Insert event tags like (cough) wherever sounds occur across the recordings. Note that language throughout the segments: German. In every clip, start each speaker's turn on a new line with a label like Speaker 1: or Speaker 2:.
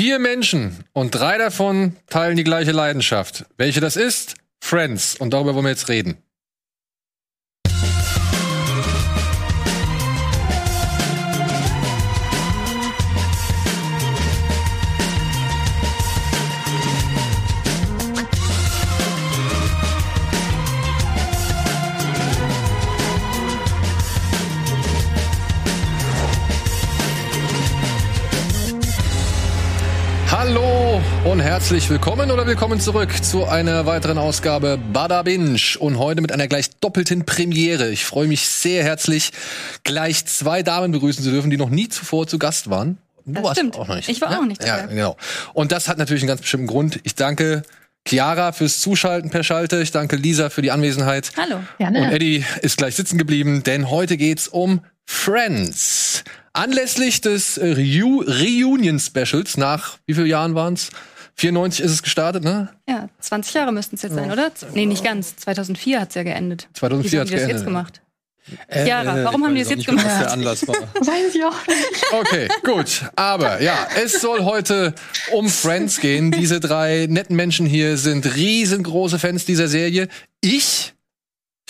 Speaker 1: Vier Menschen und drei davon teilen die gleiche Leidenschaft. Welche das ist? Friends. Und darüber wollen wir jetzt reden. Herzlich willkommen oder willkommen zurück zu einer weiteren Ausgabe Bada Binge und heute mit einer gleich doppelten Premiere. Ich freue mich sehr herzlich, gleich zwei Damen begrüßen zu dürfen, die noch nie zuvor zu Gast waren.
Speaker 2: Du das warst stimmt. auch noch nicht. Ich war ja? auch nicht dabei.
Speaker 1: Ja, genau. Und das hat natürlich einen ganz bestimmten Grund. Ich danke Chiara fürs Zuschalten per Schalte. Ich danke Lisa für die Anwesenheit.
Speaker 2: Hallo.
Speaker 1: Gerne. Und Eddie ist gleich sitzen geblieben, denn heute geht's um Friends. Anlässlich des äh, Reu Reunion Specials nach wie viele Jahren waren's? 94 ist es gestartet, ne?
Speaker 2: Ja, 20 Jahre müssten es jetzt sein, oder? Nee, nicht ganz. 2004 hat's ja geendet.
Speaker 1: 2004
Speaker 2: hat
Speaker 1: es geendet.
Speaker 2: jetzt gemacht? Äh, Chiara, warum haben die das jetzt gemacht? Was
Speaker 3: der Anlass war. (laughs)
Speaker 2: Weiß ich auch nicht.
Speaker 1: Okay, gut. Aber ja, es soll heute um Friends gehen. Diese drei netten Menschen hier sind riesengroße Fans dieser Serie. Ich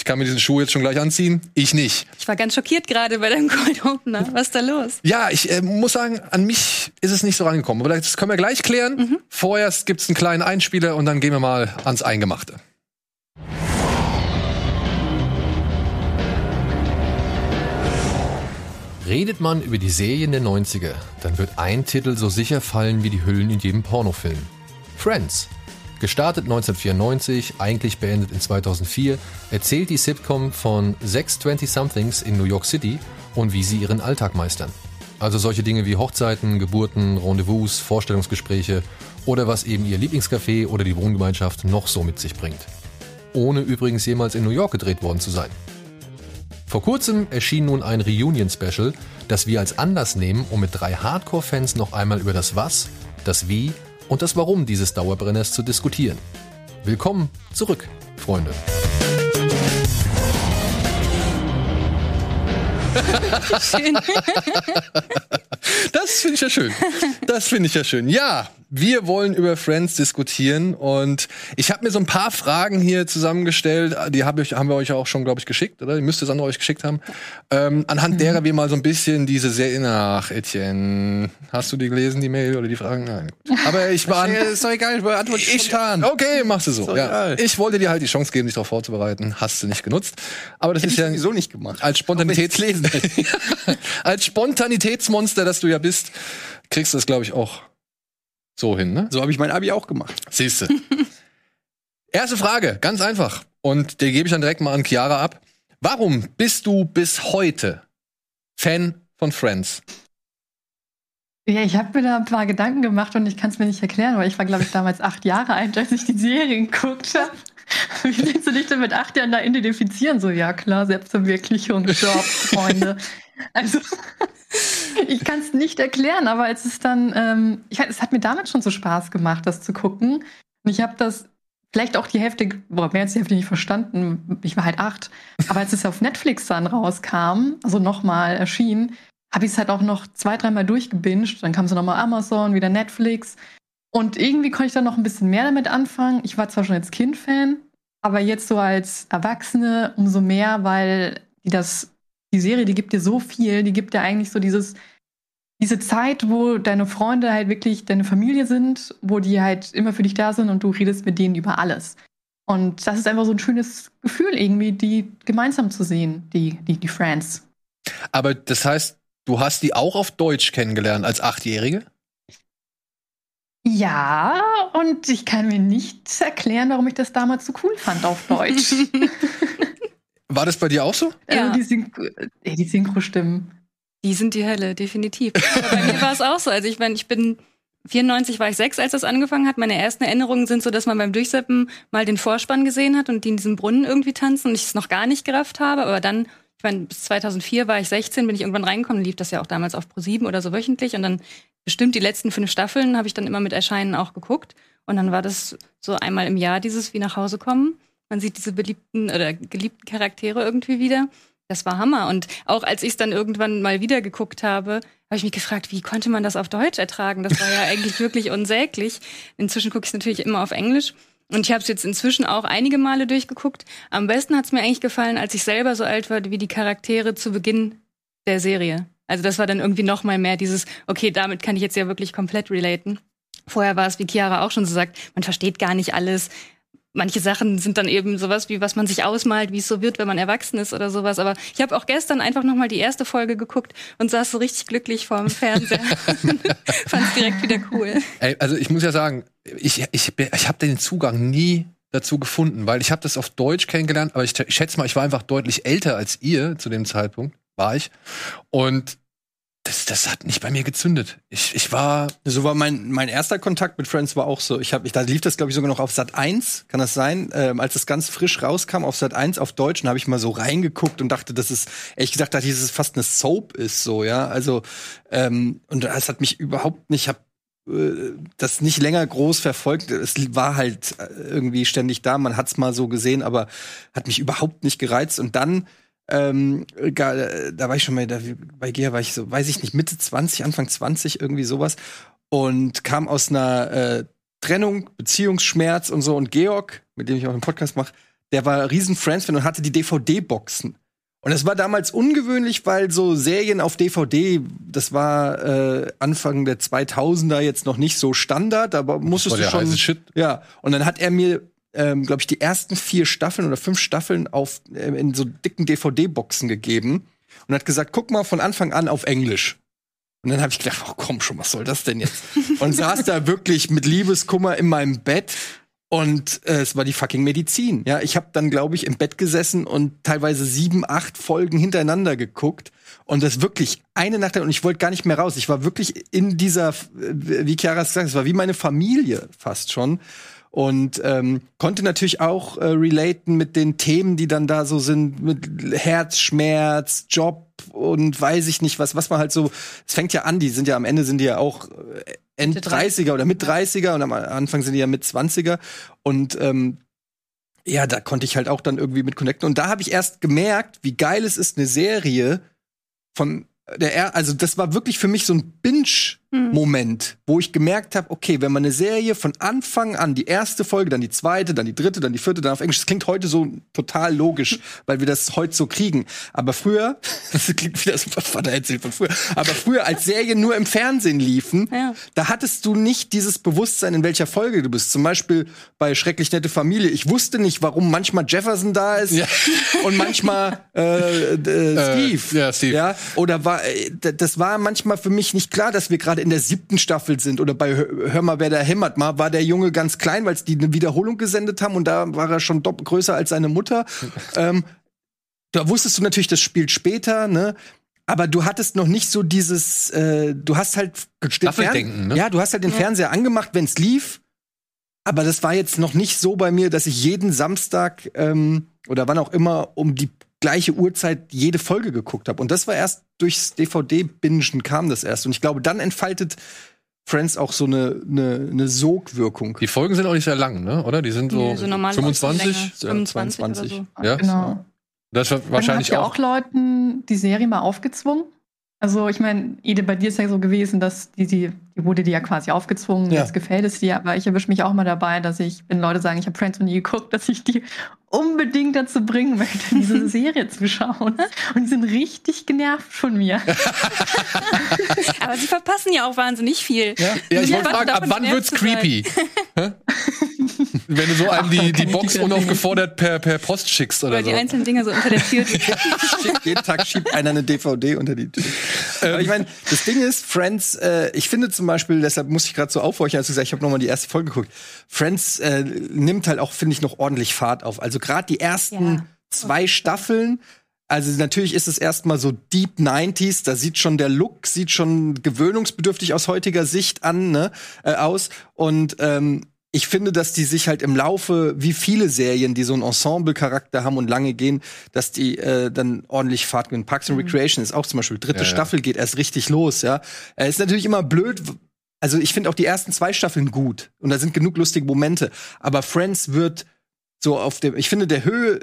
Speaker 1: ich kann mir diesen Schuh jetzt schon gleich anziehen. Ich nicht.
Speaker 2: Ich war ganz schockiert gerade bei deinem (laughs) Cold Opener. Was ist da los?
Speaker 1: Ja, ich äh, muss sagen, an mich ist es nicht so rangekommen. Aber das können wir gleich klären. Mhm. Vorerst gibt's einen kleinen Einspieler und dann gehen wir mal ans Eingemachte. Redet man über die Serien der 90er, dann wird ein Titel so sicher fallen wie die Hüllen in jedem Pornofilm. Friends Gestartet 1994, eigentlich beendet in 2004, erzählt die Sitcom von sechs 20-somethings in New York City und wie sie ihren Alltag meistern. Also solche Dinge wie Hochzeiten, Geburten, Rendezvous, Vorstellungsgespräche oder was eben ihr Lieblingscafé oder die Wohngemeinschaft noch so mit sich bringt. Ohne übrigens jemals in New York gedreht worden zu sein. Vor kurzem erschien nun ein Reunion-Special, das wir als Anlass nehmen, um mit drei Hardcore-Fans noch einmal über das Was, das Wie und das Warum dieses Dauerbrenners zu diskutieren. Willkommen zurück, Freunde.
Speaker 2: Schön. (laughs)
Speaker 1: das finde ich ja schön. Das finde ich ja schön. Ja, wir wollen über Friends diskutieren und ich habe mir so ein paar Fragen hier zusammengestellt. Die hab ich, haben wir euch auch schon, glaube ich, geschickt, oder? Die müsste es an euch geschickt haben. Ähm, anhand mhm. derer wir mal so ein bisschen diese Serie nach Etienne. Hast du die gelesen, die Mail oder die Fragen? Nein. Aber ich war. (laughs)
Speaker 3: ist doch egal, ich beantworte
Speaker 1: ich, spontan. Okay, machst du so. Ja. Ich wollte dir halt die Chance geben, dich darauf vorzubereiten. Hast du nicht genutzt. Aber das Hätte ist ja
Speaker 3: sowieso nicht gemacht.
Speaker 1: Als Spontanitätslesen. (laughs) als Spontanitätsmonster, das du ja bist, kriegst du das, glaube ich, auch so hin, ne?
Speaker 3: So habe ich mein Abi auch gemacht.
Speaker 1: Siehste. (laughs) Erste Frage, ganz einfach. Und die gebe ich dann direkt mal an Chiara ab. Warum bist du bis heute Fan von Friends?
Speaker 4: Ja, ich habe mir da ein paar Gedanken gemacht und ich kann es mir nicht erklären, weil ich war, glaube ich, damals acht Jahre alt, als ich die Serie geguckt habe. (laughs) Wie willst du dich denn mit acht Jahren da identifizieren? So, ja klar, Selbstverwirklichung, Job, Freunde. (laughs) Also, ich kann es nicht erklären, aber es ist dann, ähm, ich, es hat mir damals schon so Spaß gemacht, das zu gucken. Und ich habe das vielleicht auch die Hälfte, boah, mehr als die Hälfte nicht verstanden. Ich war halt acht. Aber als es auf Netflix dann rauskam, also nochmal erschien, habe ich es halt auch noch zwei, dreimal durchgebinged. Dann kam so nochmal Amazon, wieder Netflix. Und irgendwie konnte ich dann noch ein bisschen mehr damit anfangen. Ich war zwar schon als Kind Fan, aber jetzt so als Erwachsene umso mehr, weil die das die Serie, die gibt dir so viel, die gibt dir eigentlich so dieses, diese Zeit, wo deine Freunde halt wirklich deine Familie sind, wo die halt immer für dich da sind und du redest mit denen über alles. Und das ist einfach so ein schönes Gefühl, irgendwie, die gemeinsam zu sehen, die, die, die Friends.
Speaker 1: Aber das heißt, du hast die auch auf Deutsch kennengelernt als Achtjährige?
Speaker 4: Ja, und ich kann mir nicht erklären, warum ich das damals so cool fand auf Deutsch. (laughs)
Speaker 1: War das bei dir auch so?
Speaker 4: Ja. Also die, Synchro die Synchro-Stimmen.
Speaker 2: Die sind die Hölle, definitiv. (laughs) Aber bei mir war es auch so. Also ich meine, ich bin 94 war ich sechs, als das angefangen hat. Meine ersten Erinnerungen sind so, dass man beim Durchseppen mal den Vorspann gesehen hat und die in diesem Brunnen irgendwie tanzen und ich es noch gar nicht gerafft habe. Aber dann, ich meine, bis 2004 war ich 16, bin ich irgendwann reingekommen, lief das ja auch damals auf Pro7 oder so wöchentlich und dann bestimmt die letzten fünf Staffeln habe ich dann immer mit Erscheinen auch geguckt und dann war das so einmal im Jahr dieses wie nach Hause kommen man sieht diese beliebten oder geliebten Charaktere irgendwie wieder. das war Hammer. Und auch als ich es dann irgendwann mal wieder geguckt habe, habe ich mich gefragt, wie konnte man das auf Deutsch ertragen? Das war ja eigentlich wirklich unsäglich. Inzwischen gucke ich es natürlich immer auf Englisch. Und ich habe es jetzt inzwischen auch einige Male durchgeguckt. Am besten hat es mir eigentlich gefallen, als ich selber so alt war wie die Charaktere zu Beginn der Serie. Also das war dann irgendwie noch mal mehr dieses, okay, damit kann ich jetzt ja wirklich komplett relaten. Vorher war es, wie Chiara auch schon so sagt, man versteht gar nicht alles manche Sachen sind dann eben sowas wie was man sich ausmalt, wie es so wird, wenn man erwachsen ist oder sowas. Aber ich habe auch gestern einfach noch mal die erste Folge geguckt und saß so richtig glücklich vorm Fernseher. (laughs) Fand es direkt wieder cool.
Speaker 1: Ey, also ich muss ja sagen, ich ich ich habe den Zugang nie dazu gefunden, weil ich habe das auf Deutsch kennengelernt, aber ich, ich schätze mal, ich war einfach deutlich älter als ihr zu dem Zeitpunkt, war ich. Und das, das hat nicht bei mir gezündet. Ich, ich war.
Speaker 3: So war mein, mein erster Kontakt mit Friends war auch so. Ich hab, ich, da lief das, glaube ich, sogar noch auf Sat 1, kann das sein? Ähm, als es ganz frisch rauskam auf Sat 1 auf Deutsch, habe ich mal so reingeguckt und dachte, dass es, ehrlich gesagt, dass es fast eine Soap ist, so, ja. Also, ähm, und das hat mich überhaupt nicht, ich äh, das nicht länger groß verfolgt. Es war halt äh, irgendwie ständig da. Man hat's mal so gesehen, aber hat mich überhaupt nicht gereizt. Und dann ähm, da war ich schon mal, da, bei Gea war ich so, weiß ich nicht, Mitte 20, Anfang 20, irgendwie sowas. Und kam aus einer äh, Trennung, Beziehungsschmerz und so. Und Georg, mit dem ich auch einen Podcast mache, der war riesen Friends-Fan und hatte die DVD-Boxen. Und das war damals ungewöhnlich, weil so Serien auf DVD, das war äh, Anfang der 2000er jetzt noch nicht so Standard, aber musstest du schon.
Speaker 1: Shit.
Speaker 3: Ja, und dann hat er mir ähm, glaube ich, die ersten vier Staffeln oder fünf Staffeln auf, äh, in so dicken DVD-Boxen gegeben und hat gesagt, guck mal von Anfang an auf Englisch. Und dann habe ich gedacht, oh komm schon, was soll das denn jetzt? (laughs) und saß da wirklich mit Liebeskummer in meinem Bett und äh, es war die fucking Medizin. Ja, ich habe dann, glaube ich, im Bett gesessen und teilweise sieben, acht Folgen hintereinander geguckt und das wirklich eine Nacht und ich wollte gar nicht mehr raus. Ich war wirklich in dieser, wie Chiara gesagt, es war wie meine Familie fast schon und ähm, konnte natürlich auch äh, relaten mit den Themen, die dann da so sind, mit Herzschmerz, Job und weiß ich nicht was, was man halt so, es fängt ja an, die sind ja am Ende sind die ja auch äh, End 30er oder mit 30er und am Anfang sind die ja mit 20er und ähm, ja, da konnte ich halt auch dann irgendwie mit connecten. Und da habe ich erst gemerkt, wie geil es ist, eine Serie von der, also das war wirklich für mich so ein Binge-Moment, wo ich gemerkt habe, okay, wenn man eine Serie von Anfang an, die erste Folge, dann die zweite, dann die dritte, dann die vierte, dann auf Englisch, das klingt heute so total logisch, weil wir das heute so kriegen. Aber früher, (laughs) das klingt wie das Vater erzählt von früher, aber früher, als Serien nur im Fernsehen liefen, ja. da hattest du nicht dieses Bewusstsein, in welcher Folge du bist. Zum Beispiel bei Schrecklich nette Familie. Ich wusste nicht, warum manchmal Jefferson da ist ja. (laughs) und manchmal äh, äh, Steve. Äh, ja, Steve. Ja, oder war äh, das war manchmal für mich nicht klar, dass wir gerade in der siebten Staffel sind. Oder bei Hör mal, wer da hämmert mal, war der Junge ganz klein, weil die eine Wiederholung gesendet haben und da war er schon größer als seine Mutter. (laughs) ähm, da wusstest du natürlich, das spielt später, ne? Aber du hattest noch nicht so dieses, äh, du hast halt
Speaker 1: Staffeldenken, ne?
Speaker 3: Ja, du hast halt den ja. Fernseher angemacht, wenn es lief. Aber das war jetzt noch nicht so bei mir, dass ich jeden Samstag ähm, oder wann auch immer um die gleiche Uhrzeit jede Folge geguckt habe. Und das war erst durchs DVD-Bingen kam das erst. Und ich glaube, dann entfaltet Friends auch so eine, eine, eine Sogwirkung.
Speaker 1: Die Folgen sind auch nicht sehr lang, ne? Oder? Die sind so, nee, so 25?
Speaker 2: 25 22. So.
Speaker 1: Ja,
Speaker 4: genau.
Speaker 1: Das war wahrscheinlich
Speaker 4: ja auch Leuten die Serie mal aufgezwungen. Also ich meine, Ede, bei dir ist ja so gewesen, dass die, die, die wurde dir ja quasi aufgezwungen, ja. jetzt gefällt es dir, aber ich erwische mich auch mal dabei, dass ich, wenn Leute sagen, ich habe Friends noch nie geguckt, dass ich die unbedingt dazu bringen möchte, diese (laughs) Serie zu schauen. Und die sind richtig genervt von mir.
Speaker 2: aber sie verpassen ja auch wahnsinnig viel.
Speaker 1: Ja, ja ich wollte fragen, ab wann wird's creepy? (laughs) Wenn du so einem die, die Box unaufgefordert per, per Post schickst oder, oder
Speaker 2: so. die einzelnen Dinge so unter der Tür. (laughs)
Speaker 3: Jeden Tag schiebt einer eine DVD unter die Tür. Ähm, Aber ich meine, das Ding ist, Friends, äh, ich finde zum Beispiel, deshalb muss ich gerade so aufhorchen, als du gesagt ich habe nochmal die erste Folge geguckt. Friends äh, nimmt halt auch, finde ich, noch ordentlich Fahrt auf. Also gerade die ersten ja. zwei Staffeln, also natürlich ist es erstmal so Deep 90s, da sieht schon der Look, sieht schon gewöhnungsbedürftig aus heutiger Sicht an, ne, äh, aus. Und ähm, ich finde, dass die sich halt im Laufe, wie viele Serien, die so einen Ensemble-Charakter haben und lange gehen, dass die äh, dann ordentlich Fahrt gewinnen. Parks and mhm. Recreation ist auch zum Beispiel, dritte ja, Staffel ja. geht erst richtig los, ja. Äh, ist natürlich immer blöd, also ich finde auch die ersten zwei Staffeln gut und da sind genug lustige Momente, aber Friends wird so auf dem, ich finde, der Höhe,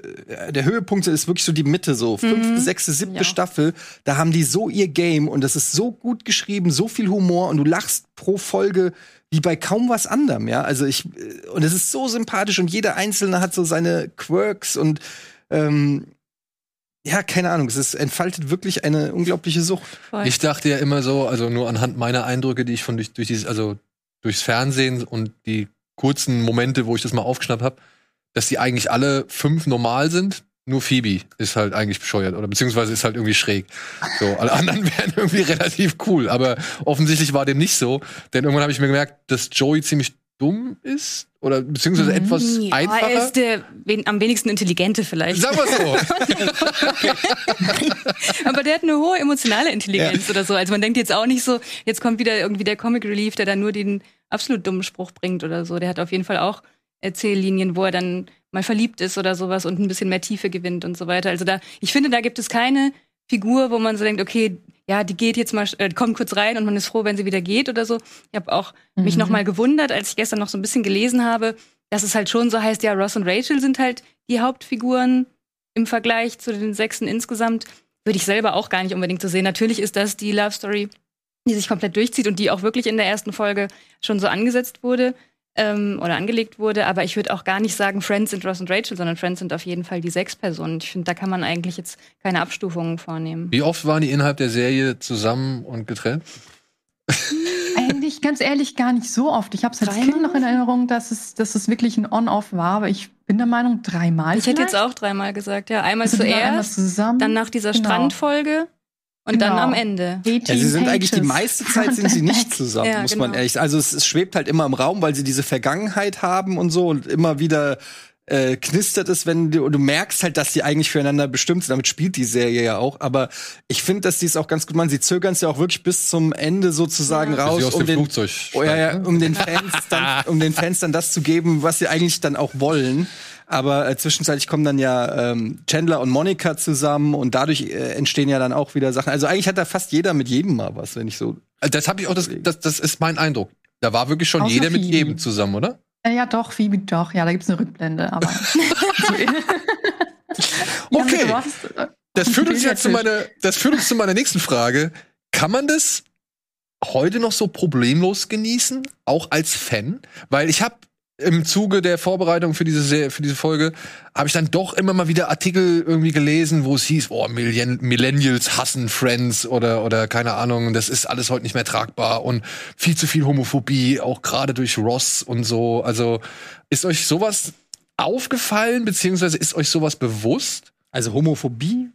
Speaker 3: der Höhepunkt ist wirklich so die Mitte, so fünfte,
Speaker 2: Mhm.
Speaker 3: sechste, siebte
Speaker 4: Ja.
Speaker 3: Staffel. Da haben die so ihr Game und das ist so gut geschrieben, so viel Humor und du lachst pro Folge wie bei kaum was anderem, ja. Also ich, und es ist so sympathisch und jeder Einzelne hat so seine Quirks und, ähm, ja, keine Ahnung, es ist, entfaltet wirklich eine unglaubliche Sucht.
Speaker 2: Voll.
Speaker 1: Ich dachte ja immer so, also nur anhand meiner Eindrücke, die ich von durch, durch dieses, also durchs Fernsehen und die kurzen Momente, wo ich das mal aufgeschnappt habe, dass die eigentlich alle fünf normal sind. Nur Phoebe ist halt eigentlich bescheuert oder beziehungsweise ist halt irgendwie schräg. So, alle (laughs) anderen wären irgendwie relativ cool, aber offensichtlich war dem nicht so, denn irgendwann habe ich mir gemerkt, dass Joey ziemlich dumm ist oder beziehungsweise
Speaker 4: Mhm.
Speaker 1: etwas
Speaker 2: Ja, er
Speaker 1: einfacher.
Speaker 2: ist der wen, am wenigsten intelligente vielleicht.
Speaker 1: Sagen wir so. (laughs)
Speaker 2: Aber der hat eine hohe emotionale Intelligenz oder so. Also man denkt jetzt auch nicht so, jetzt kommt wieder irgendwie der Comic Relief, der dann nur den absolut dummen Spruch bringt oder so. Der hat auf jeden Fall auch Erzähllinien, wo er dann mal verliebt ist oder sowas und ein bisschen mehr Tiefe gewinnt und so weiter. Also da, ich finde, da gibt es keine Figur, wo man so denkt, okay, ja, die geht jetzt mal, äh, kommt kurz rein und man ist froh, wenn sie wieder geht oder so. Ich habe auch mich
Speaker 4: Mhm.
Speaker 2: noch mal gewundert, als ich gestern noch so ein bisschen gelesen habe, dass es halt schon so heißt, ja, Ross und Rachel sind halt die Hauptfiguren im Vergleich zu den Sechsen insgesamt. Würde ich selber auch gar nicht unbedingt so sehen. Natürlich ist das die Love Story, die sich komplett durchzieht und die auch wirklich in der ersten Folge schon so angesetzt wurde ähm, oder angelegt wurde. Aber ich würde auch gar nicht sagen, Friends sind Ross und Rachel, sondern Friends sind auf jeden Fall die sechs Personen. Ich finde, da kann man eigentlich jetzt keine Abstufungen vornehmen.
Speaker 1: Wie oft waren die innerhalb der Serie zusammen und getrennt?
Speaker 4: Eigentlich, ganz ehrlich, gar nicht so oft. Ich habe es als
Speaker 2: Dreimal?
Speaker 4: Kind noch in Erinnerung, dass es, dass es wirklich ein On-Off war, aber ich bin der Meinung, dreimal.
Speaker 2: Ich hätte jetzt
Speaker 4: vielleicht.
Speaker 2: auch dreimal gesagt, ja. Einmal
Speaker 4: Also waren einmal
Speaker 2: zuerst,
Speaker 4: zusammen.
Speaker 2: dann nach dieser
Speaker 4: Genau.
Speaker 2: Strandfolge und dann
Speaker 4: Genau.
Speaker 2: am Ende.
Speaker 3: Ja, sie sind eigentlich die meiste Zeit (laughs) sind sie nicht zusammen,
Speaker 2: Ja,
Speaker 3: muss man
Speaker 2: genau.
Speaker 3: ehrlich sagen. Also es, es schwebt halt immer im Raum, weil sie diese Vergangenheit haben und so und immer wieder äh, knistert es, wenn du, und du merkst halt, dass sie eigentlich füreinander bestimmt sind. Damit spielt die Serie ja auch. Aber ich finde, dass die es auch ganz gut machen. Sie zögern es ja auch wirklich bis zum Ende sozusagen
Speaker 2: Ja.
Speaker 3: Raus, um
Speaker 1: dem
Speaker 3: den,
Speaker 1: Flugzeug
Speaker 3: oh, ja, ja, um den (laughs) Fans dann, um den Fans dann das zu geben, was sie eigentlich dann auch wollen. Aber äh, zwischenzeitlich kommen dann ja ähm, Chandler und Monica zusammen und dadurch äh, entstehen ja dann auch wieder Sachen. Also eigentlich hat da fast jeder mit jedem mal was, wenn ich so
Speaker 1: Das habe ich auch, das, das, das ist mein Eindruck. Da war wirklich schon
Speaker 4: Außer
Speaker 1: jeder mit
Speaker 4: Phoebe.
Speaker 1: jedem zusammen, oder?
Speaker 4: Äh, ja, doch, Phoebe, doch. Ja, da gibt's eine Rückblende, aber. (laughs)
Speaker 1: Okay.
Speaker 4: Ja, mit äh,
Speaker 1: Das führt uns jetzt zu meiner, das führt uns zu meiner nächsten Frage. Kann man das heute noch so problemlos genießen, auch als Fan? Weil ich habe im Zuge der Vorbereitung für diese Serie, für diese Folge habe ich dann doch immer mal wieder Artikel irgendwie gelesen, wo es hieß, oh, Millen Millennials hassen Friends oder oder keine Ahnung, das ist alles heute nicht mehr tragbar und viel zu viel Homophobie, auch gerade durch Ross und so. Also ist euch sowas aufgefallen beziehungsweise ist euch sowas bewusst?
Speaker 3: Also Homophobie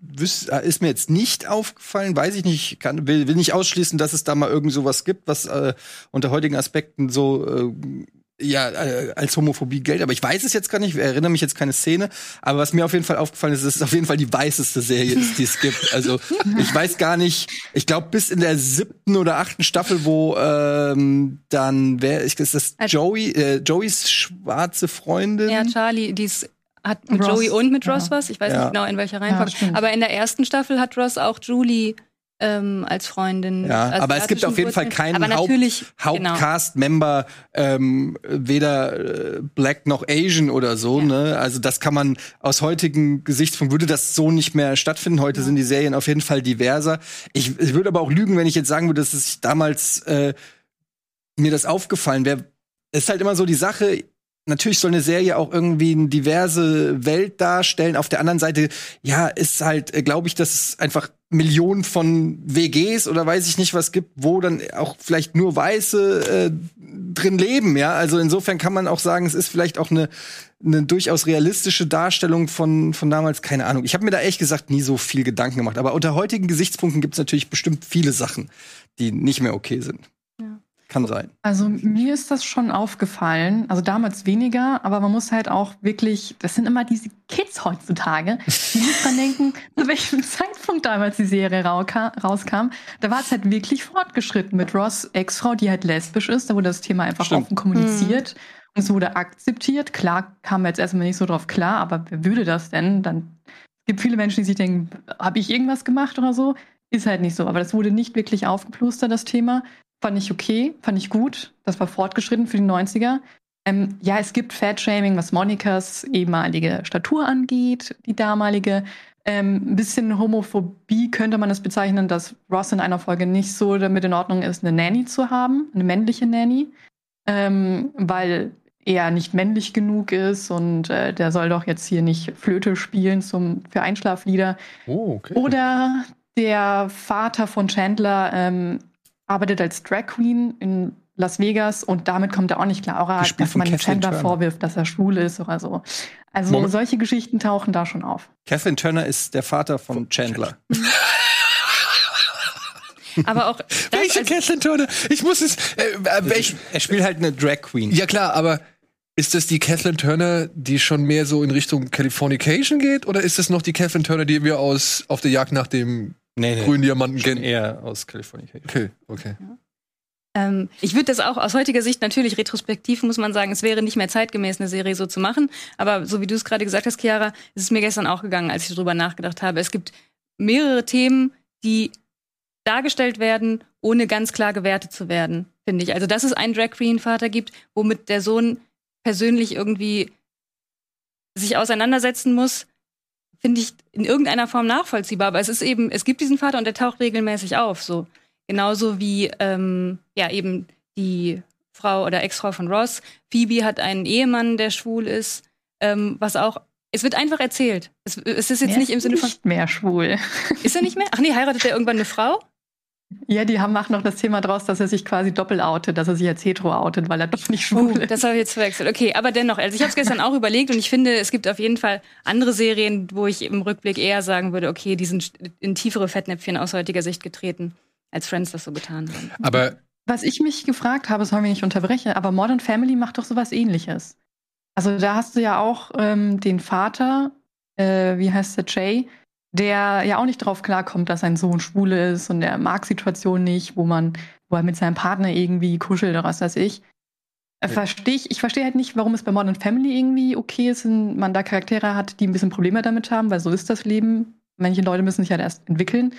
Speaker 3: äh, ist mir jetzt nicht aufgefallen, weiß ich nicht, kann, will, will nicht ausschließen, dass es da mal irgend sowas gibt, was äh, unter heutigen Aspekten so äh, ja äh, als Homophobie gilt. Aber ich weiß es jetzt gar nicht, ich erinnere mich jetzt keine Szene. Aber was mir auf jeden Fall aufgefallen ist, dass es auf jeden Fall die weißeste Serie ist, die es gibt. Also ich weiß gar nicht, ich glaube bis in der siebten oder achten Staffel, wo ähm, dann wer ist das
Speaker 2: Äh,
Speaker 3: Joey, äh, Joeys schwarze Freundin.
Speaker 2: Ja, Charlie, die ist, hat mit
Speaker 4: Ross,
Speaker 2: Joey und mit Ross
Speaker 4: ja.
Speaker 2: was. Ich weiß
Speaker 3: Ja.
Speaker 2: nicht genau, in welcher
Speaker 4: Ja,
Speaker 2: Reihenfolge.
Speaker 4: stimmt.
Speaker 2: aber in der ersten Staffel hat Ross auch Julie ähm, als Freundin.
Speaker 3: Ja,
Speaker 2: also
Speaker 3: aber es gibt auf jeden Fall keinen Haupt-
Speaker 2: genau.
Speaker 3: Hauptcast-Member, ähm, weder äh, Black noch Asian oder so,
Speaker 2: Ja.
Speaker 3: ne? Also das kann man aus heutigen Gesichtspunkt würde das so nicht mehr stattfinden. Heute sind die Serien auf jeden Fall diverser. Ich, ich würde aber auch lügen, wenn ich jetzt sagen würde, dass es damals äh, mir das aufgefallen wäre. Es ist halt immer so die Sache, natürlich soll eine Serie auch irgendwie eine diverse Welt darstellen. Auf der anderen Seite, ja, ist halt, glaube ich, dass es einfach Millionen von WGs oder weiß ich nicht was gibt, wo dann auch vielleicht nur Weiße äh, drin leben, ja. Also insofern kann man auch sagen, es ist vielleicht auch eine, eine durchaus realistische Darstellung von, von damals, keine Ahnung. Ich habe mir da ehrlich gesagt nie so viel Gedanken gemacht. Aber unter heutigen Gesichtspunkten gibt es natürlich bestimmt viele Sachen, die nicht mehr okay sind. Kann sein.
Speaker 4: Also mir ist das schon aufgefallen, also damals weniger, aber man muss halt auch wirklich, das sind immer diese Kids heutzutage, die (laughs) muss man denken, zu welchem Zeitpunkt damals die Serie rauskam, da war es halt wirklich fortgeschritten mit Ross Ex-Frau, die halt lesbisch ist, da wurde das Thema einfach
Speaker 3: Stimmt.
Speaker 4: offen kommuniziert und es wurde akzeptiert. Klar kam jetzt erstmal nicht so drauf klar, aber wer würde das denn? Dann es gibt viele Menschen, die sich denken, habe ich irgendwas gemacht oder so? Ist halt nicht so, aber das wurde nicht wirklich aufgeplustert, das Thema. Fand ich okay, fand ich gut. Das war fortgeschritten für die 90er. Ähm, ja, es gibt Fat-Shaming, was Monikas ehemalige Statur angeht, die damalige. Ähm, ein bisschen Homophobie könnte man das bezeichnen, dass Ross in einer Folge nicht so damit in Ordnung ist, eine Nanny zu haben, eine männliche Nanny, ähm, weil er nicht männlich genug ist und äh, der soll doch jetzt hier nicht Flöte spielen zum, für Einschlaflieder.
Speaker 1: Oh, okay.
Speaker 4: Oder der Vater von Chandler ähm, arbeitet als Drag Queen in Las Vegas und damit kommt er auch nicht klar. Auch dass man Chandler vorwirft, dass er schwul ist oder so. Also
Speaker 1: Moment.
Speaker 4: solche Geschichten tauchen da schon auf.
Speaker 3: Kathleen Turner ist der Vater von Chandler. (laughs)
Speaker 2: Aber auch das,
Speaker 1: Welche
Speaker 2: also,
Speaker 1: Kathleen Turner? Ich muss es. Äh, äh, welch,
Speaker 3: Er spielt halt eine Drag Queen.
Speaker 1: ja, klar, aber ist das die Kathleen Turner, die schon mehr so in Richtung Californication geht? Oder ist das noch die Kathleen Turner, die wir aus Auf der Jagd nach dem
Speaker 3: Nee, nee.
Speaker 1: grünen Diamanten kennen?
Speaker 3: eher aus Kalifornien.
Speaker 1: Okay, okay.
Speaker 2: ähm, ich würde das auch aus heutiger Sicht natürlich retrospektiv muss man sagen, es wäre nicht mehr zeitgemäß, eine Serie so zu machen. Aber so wie du es gerade gesagt hast, Chiara, ist es mir gestern auch gegangen, als ich darüber nachgedacht habe. Es gibt mehrere Themen, die dargestellt werden, ohne ganz klar gewertet zu werden, finde ich. Also, dass es einen Drag Queen Vater gibt, womit der Sohn persönlich irgendwie sich auseinandersetzen muss, finde ich in irgendeiner Form nachvollziehbar. Aber es ist eben, es gibt diesen Vater und der taucht regelmäßig auf. So genauso wie ähm, ja eben die Frau oder Ex-Frau von Ross. Phoebe hat einen Ehemann, der schwul ist, ähm, was auch es wird einfach erzählt. Es, es ist jetzt
Speaker 4: Er
Speaker 2: nicht im Sinne von,
Speaker 4: nicht mehr schwul.
Speaker 2: ist er nicht mehr? Ach nee, heiratet er irgendwann eine Frau?
Speaker 4: Ja, die haben machen noch das Thema draus, dass er sich quasi doppelt outet, dass er sich als hetero outet, weil er doch nicht schwul
Speaker 2: Uh,
Speaker 4: ist.
Speaker 2: das habe ich jetzt verwechselt. Okay, aber dennoch, also ich habe es gestern auch überlegt und ich finde, es gibt auf jeden Fall andere Serien, wo ich im Rückblick eher sagen würde, okay, die sind in tiefere Fettnäpfchen aus heutiger Sicht getreten, als Friends das so getan haben.
Speaker 1: Aber
Speaker 4: Was ich mich gefragt habe, sorry, wenn ich unterbreche, aber Modern Family macht doch sowas ähnliches. Also da hast du ja auch ähm, den Vater, äh, wie heißt der Jay, der ja auch nicht drauf klarkommt, dass sein Sohn schwul ist und der mag Situationen nicht, wo man, wo er mit seinem Partner irgendwie kuschelt oder was weiß ich. Äh, Verstehe ich, ich verstehe halt nicht, warum es bei Modern Family irgendwie okay ist, wenn man da Charaktere hat, die ein bisschen Probleme damit haben, weil so ist das Leben. Manche Leute müssen sich halt erst entwickeln.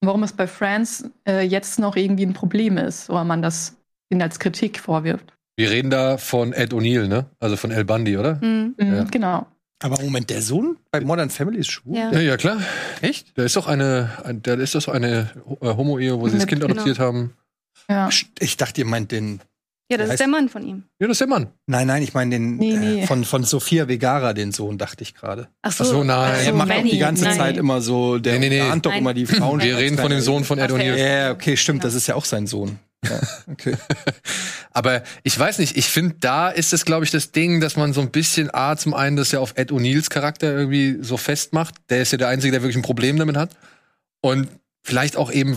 Speaker 4: Und warum es bei Friends äh, jetzt noch irgendwie ein Problem ist oder man das ihnen als Kritik vorwirft.
Speaker 1: wir reden da von Ed O'Neill, ne? Also von El Bundy, oder?
Speaker 2: Mhm.
Speaker 4: Mhm,
Speaker 1: Ja.
Speaker 4: Genau.
Speaker 3: Aber Moment, der Sohn bei Modern Family ist schwul?
Speaker 2: Ja.
Speaker 1: Ja, ja, klar.
Speaker 3: Echt?
Speaker 1: Da ist doch eine, ein, da ist doch eine äh, Homo-Ehe, wo sie das Kind
Speaker 2: genau.
Speaker 1: adoptiert haben.
Speaker 4: Ja.
Speaker 3: Ich dachte, ihr meint den.
Speaker 2: Ja, das
Speaker 3: Der
Speaker 2: ist der Mann von ihm.
Speaker 1: Ja, das ist der Mann.
Speaker 3: Nein, nein, ich meine den
Speaker 4: Nee, nee.
Speaker 3: Äh, von, von Sophia Vergara, den Sohn, dachte ich gerade.
Speaker 2: Ach
Speaker 1: Ach so, nein.
Speaker 2: Ach
Speaker 3: er macht
Speaker 2: Manny,
Speaker 3: doch die ganze
Speaker 2: nein.
Speaker 3: Zeit immer so, der
Speaker 1: Nee, nee, nee.
Speaker 3: ahnt doch
Speaker 2: Nein.
Speaker 3: immer die Frauen.
Speaker 1: Wir reden von dem Sohn von Ed O'Neill.
Speaker 3: Ja, okay, stimmt,
Speaker 2: Genau.
Speaker 3: das ist ja auch sein Sohn. Ja, okay. (laughs)
Speaker 1: Aber ich weiß nicht, ich finde, da ist es, glaube ich, das Ding, dass man so ein bisschen A, zum einen das ja auf Ed O'Neills Charakter irgendwie so festmacht. Der ist ja der Einzige, der wirklich ein Problem damit hat. Und vielleicht auch eben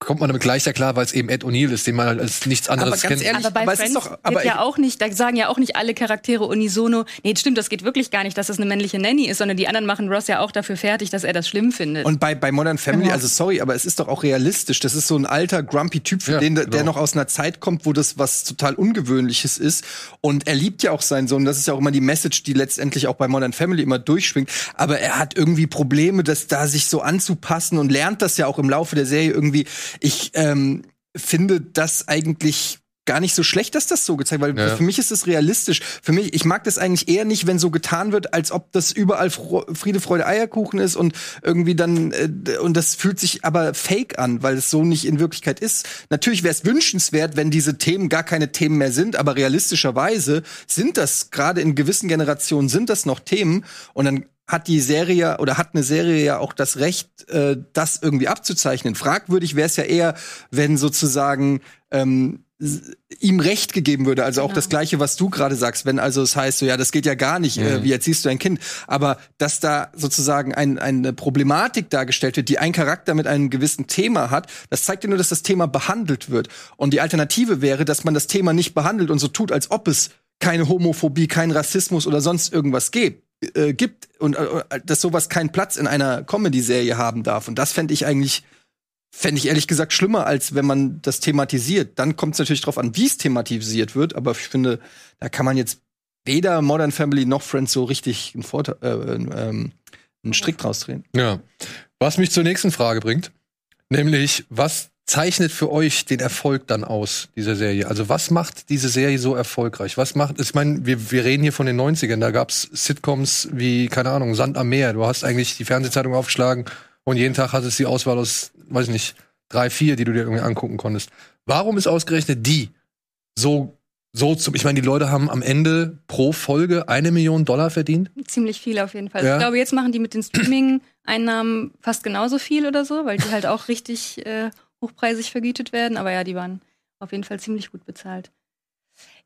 Speaker 1: kommt man damit leichter klar, weil es eben Ed O'Neill ist, den man halt als nichts anderes
Speaker 3: Aber ganz
Speaker 1: kennt.
Speaker 3: ehrlich,
Speaker 2: Aber bei
Speaker 3: aber
Speaker 2: Friends
Speaker 3: doch- aber
Speaker 2: geht ja auch nicht, da sagen ja auch nicht alle Charaktere unisono, nee, stimmt, das geht wirklich gar nicht, dass das eine männliche Nanny ist, sondern die anderen machen Ross ja auch dafür fertig, dass er das schlimm findet.
Speaker 3: Und bei, bei Modern Family,
Speaker 4: Genau.
Speaker 3: also sorry, aber es ist doch auch realistisch. Das ist so ein alter, grumpy Typ, für
Speaker 1: Ja,
Speaker 3: den, der
Speaker 1: genau.
Speaker 3: noch aus einer Zeit kommt, wo das was total Ungewöhnliches ist. Und er liebt ja auch seinen Sohn. Das ist ja auch immer die Message, die letztendlich auch bei Modern Family immer durchschwingt. Aber er hat irgendwie Probleme, das da sich so anzupassen und lernt das ja auch im Laufe der Serie irgendwie. Ich ähm, finde das eigentlich gar nicht so schlecht, dass das so gezeigt wird, weil
Speaker 1: Ja.
Speaker 3: für mich ist es realistisch. Für mich, ich mag das eigentlich eher nicht, wenn so getan wird, als ob das überall Fro Friede, Freude, Eierkuchen ist und irgendwie dann, äh, und das fühlt sich aber fake an, weil es so nicht in Wirklichkeit ist. Natürlich wäre es wünschenswert, wenn diese Themen gar keine Themen mehr sind, aber realistischerweise sind das, gerade in gewissen Generationen sind das noch Themen und dann hat die Serie oder hat eine Serie ja auch das Recht, äh, das irgendwie abzuzeichnen. Fragwürdig wäre es ja eher, wenn sozusagen ähm, ihm Recht gegeben würde. Also auch
Speaker 2: Genau.
Speaker 3: das Gleiche, was du gerade sagst, wenn also es heißt, so ja, das geht ja gar nicht, äh,
Speaker 1: Mhm.
Speaker 3: wie erziehst du ein Kind. Aber dass da sozusagen ein, eine Problematik dargestellt wird, die ein Charakter mit einem gewissen Thema hat, das zeigt ja nur, dass das Thema behandelt wird. Und die Alternative wäre, dass man das Thema nicht behandelt und so tut, als ob es keine Homophobie, kein Rassismus oder sonst irgendwas gibt äh, gibt und äh, dass sowas keinen Platz in einer Comedy-Serie haben darf. Und das fände ich eigentlich, fände ich ehrlich gesagt schlimmer, als wenn man das thematisiert. Dann kommt es natürlich drauf an, wie es thematisiert wird, aber ich finde, da kann man jetzt weder Modern Family noch Friends so richtig einen, Vorteil, äh, ähm, einen Strick draus drehen.
Speaker 1: Ja. Was mich zur nächsten Frage bringt, nämlich, was zeichnet für euch den Erfolg dann aus, dieser Serie? Also was macht diese Serie so erfolgreich? Was macht, ich meine, wir, wir reden hier von den 90ern, da gab's Sitcoms wie, keine Ahnung, Sand am Meer. Du hast eigentlich die Fernsehzeitung aufgeschlagen und jeden Tag hattest du die Auswahl aus, weiß ich nicht, drei, vier, die du dir irgendwie angucken konntest. Warum ist ausgerechnet die so, so zum, ich meine, die Leute haben am Ende pro Folge eine Million Dollar verdient?
Speaker 2: Ziemlich viel auf jeden Fall.
Speaker 1: Ja.
Speaker 2: Ich glaube, jetzt machen die mit den Streaming-Einnahmen fast genauso viel oder so, weil die halt auch richtig äh, hochpreisig vergütet werden. Aber ja, die waren auf jeden Fall ziemlich gut bezahlt.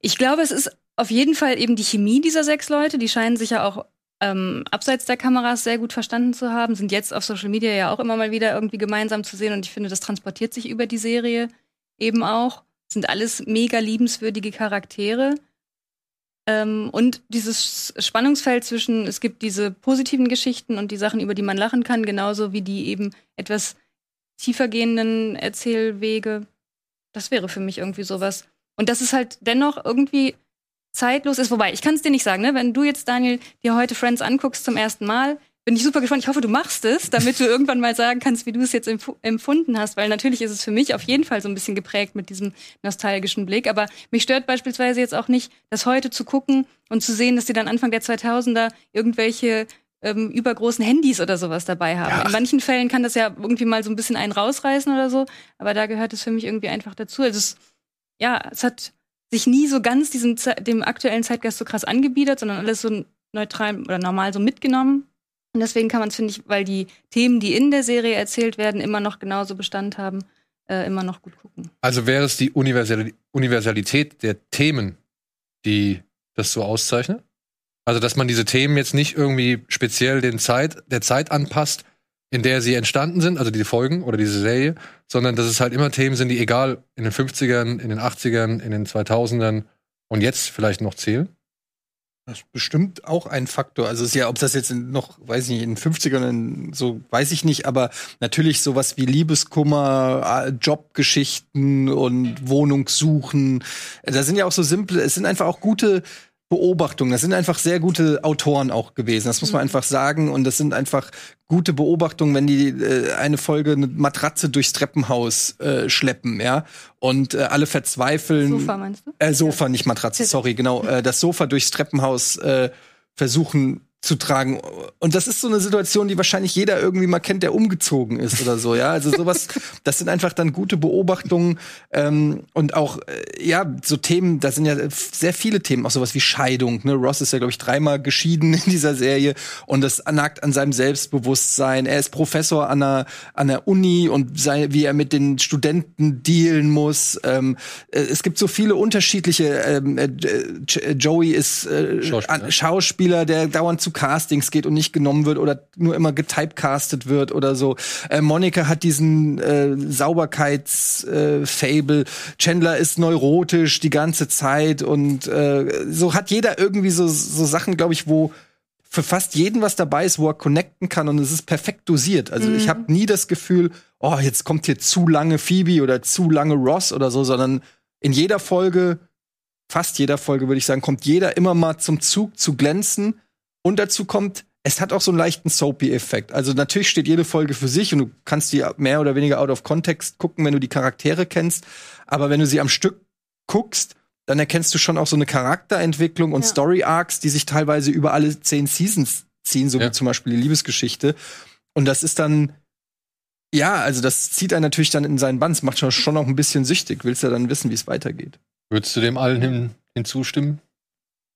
Speaker 2: Ich glaube, es ist auf jeden Fall eben die Chemie dieser sechs Leute. Die scheinen sich ja auch ähm, abseits der Kameras sehr gut verstanden zu haben, sind jetzt auf Social Media ja auch immer mal wieder irgendwie gemeinsam zu sehen. Und ich finde, das transportiert sich über die Serie eben auch. Sind alles mega liebenswürdige Charaktere. Ähm, und dieses Spannungsfeld zwischen, es gibt diese positiven Geschichten und die Sachen, über die man lachen kann, genauso wie die eben etwas tiefergehenden Erzählwege. Das wäre für mich irgendwie sowas. Und das ist halt dennoch irgendwie zeitlos ist. Wobei, ich kann es dir nicht sagen, ne? Wenn du jetzt, Daniel, dir heute Friends anguckst zum ersten Mal, bin ich super gespannt. Ich hoffe, du machst es, damit du (laughs) irgendwann mal sagen kannst, wie du es jetzt empf empfunden hast. Weil natürlich ist es für mich auf jeden Fall so ein bisschen geprägt mit diesem nostalgischen Blick. Aber mich stört beispielsweise jetzt auch nicht, das heute zu gucken und zu sehen, dass die dann Anfang der 2000er irgendwelche ähm, übergroßen Handys oder sowas dabei haben.
Speaker 1: Ja.
Speaker 2: In manchen Fällen kann das ja irgendwie mal so ein bisschen einen rausreißen oder so. Aber da gehört es für mich irgendwie einfach dazu. Also es, ja, es hat sich nie so ganz diesem dem aktuellen Zeitgeist so krass angebiedert, sondern alles so neutral oder normal so mitgenommen. Und deswegen kann man es, finde ich, weil die Themen, die in der Serie erzählt werden, immer noch genauso Bestand haben, äh, immer noch gut gucken.
Speaker 1: Also wäre es die Universali Universalität der Themen, die das so auszeichnet? Also, dass man diese Themen jetzt nicht irgendwie speziell den Zeit, der Zeit anpasst, in der sie entstanden sind, also diese Folgen oder diese Serie, sondern dass es halt immer Themen sind, die egal in den 50ern, in den 80ern, in den 2000ern und jetzt vielleicht noch zählen.
Speaker 3: Das ist bestimmt auch ein Faktor. Also ist ja, ob das jetzt noch, weiß ich nicht, in den 50ern in so, weiß ich nicht, aber natürlich sowas wie Liebeskummer, Jobgeschichten und Wohnungssuchen. Da sind ja auch so simple, es sind einfach auch gute Beobachtungen. Das sind einfach sehr gute Autoren auch gewesen. Das muss man einfach sagen. Und das sind einfach gute Beobachtungen, wenn die äh, eine Folge eine Matratze durchs Treppenhaus äh, schleppen, ja. Und äh, alle verzweifeln.
Speaker 2: Sofa meinst du?
Speaker 3: Äh, Sofa, nicht Matratze, sorry, genau. Äh, das Sofa durchs Treppenhaus äh, versuchen zu tragen. Und das ist so eine Situation, die wahrscheinlich jeder irgendwie mal kennt, der umgezogen ist oder so, ja. Also sowas, (laughs) das sind einfach dann gute Beobachtungen ähm, und auch, äh, ja, so Themen, da sind ja sehr viele Themen, auch sowas wie Scheidung. Ne? Ross ist ja, glaube ich, dreimal geschieden in dieser Serie und das nagt an seinem Selbstbewusstsein. Er ist Professor an der, an der Uni und sei, wie er mit den Studenten dealen muss. Ähm, äh, es gibt so viele unterschiedliche. Ähm, äh, J- Joey ist äh,
Speaker 1: Schauspieler.
Speaker 3: Schauspieler, der dauernd zu Castings geht und nicht genommen wird oder nur immer getypecastet wird oder so. Äh, Monika hat diesen äh, Sauberkeits-Fable. Äh. Chandler ist neurotisch die ganze Zeit und äh, so hat jeder irgendwie so, so Sachen, glaube ich, wo für fast jeden was dabei ist, wo er connecten kann und es ist perfekt dosiert. Also ich habe nie das Gefühl, oh, jetzt kommt hier zu lange Phoebe oder zu lange Ross oder so, sondern in jeder Folge, fast jeder Folge würde ich sagen, kommt jeder immer mal zum Zug zu glänzen und dazu kommt, es hat auch so einen leichten Soapy-Effekt. Also natürlich steht jede Folge für sich und du kannst die mehr oder weniger out of context gucken, wenn du die Charaktere kennst. Aber wenn du sie am Stück guckst, dann erkennst du schon auch so eine Charakterentwicklung und
Speaker 2: Ja.
Speaker 3: Story-Arcs, die sich teilweise über alle zehn Seasons ziehen, so
Speaker 1: Ja.
Speaker 3: wie zum Beispiel die Liebesgeschichte. Und das ist dann, ja, also das zieht einen natürlich dann in seinen Bann. Es macht schon, auch ein bisschen süchtig. Willst ja dann wissen, wie es weitergeht.
Speaker 1: Würdest du dem allen hin, hinzustimmen?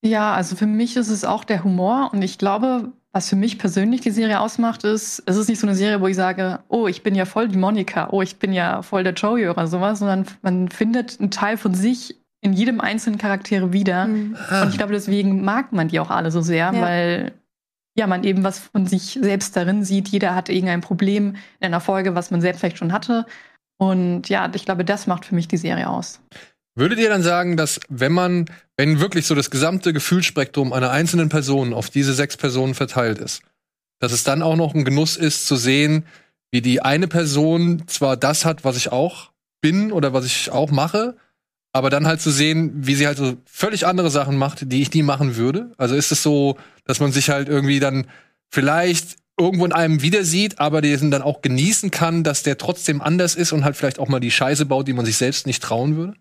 Speaker 4: Ja, also für mich ist es auch der Humor und ich glaube, was für mich persönlich die Serie ausmacht, ist, es ist nicht so eine Serie, wo ich sage, oh, ich bin ja voll die Monika, oh, ich bin ja voll der Joey oder sowas, sondern man findet einen Teil von sich in jedem einzelnen Charaktere wieder.
Speaker 2: Mhm.
Speaker 4: Und ich glaube, deswegen mag man die auch alle so sehr,
Speaker 2: Ja.
Speaker 4: weil ja, man eben was von sich selbst darin sieht. Jeder hat irgendein Problem in einer Folge, was man selbst vielleicht schon hatte. Und ja, ich glaube, das macht für mich die Serie aus.
Speaker 1: Würdet ihr dann sagen, dass wenn man, wenn wirklich so das gesamte Gefühlsspektrum einer einzelnen Person auf diese sechs Personen verteilt ist, dass es dann auch noch ein Genuss ist zu sehen, wie die eine Person zwar das hat, was ich auch bin oder was ich auch mache, aber dann halt zu sehen, wie sie halt so völlig andere Sachen macht, die ich nie machen würde. Also ist es so, dass man sich halt irgendwie dann vielleicht irgendwo in einem wieder sieht, aber diesen dann auch genießen kann, dass der trotzdem anders ist und halt vielleicht auch mal die Scheiße baut, die man sich selbst nicht trauen würde?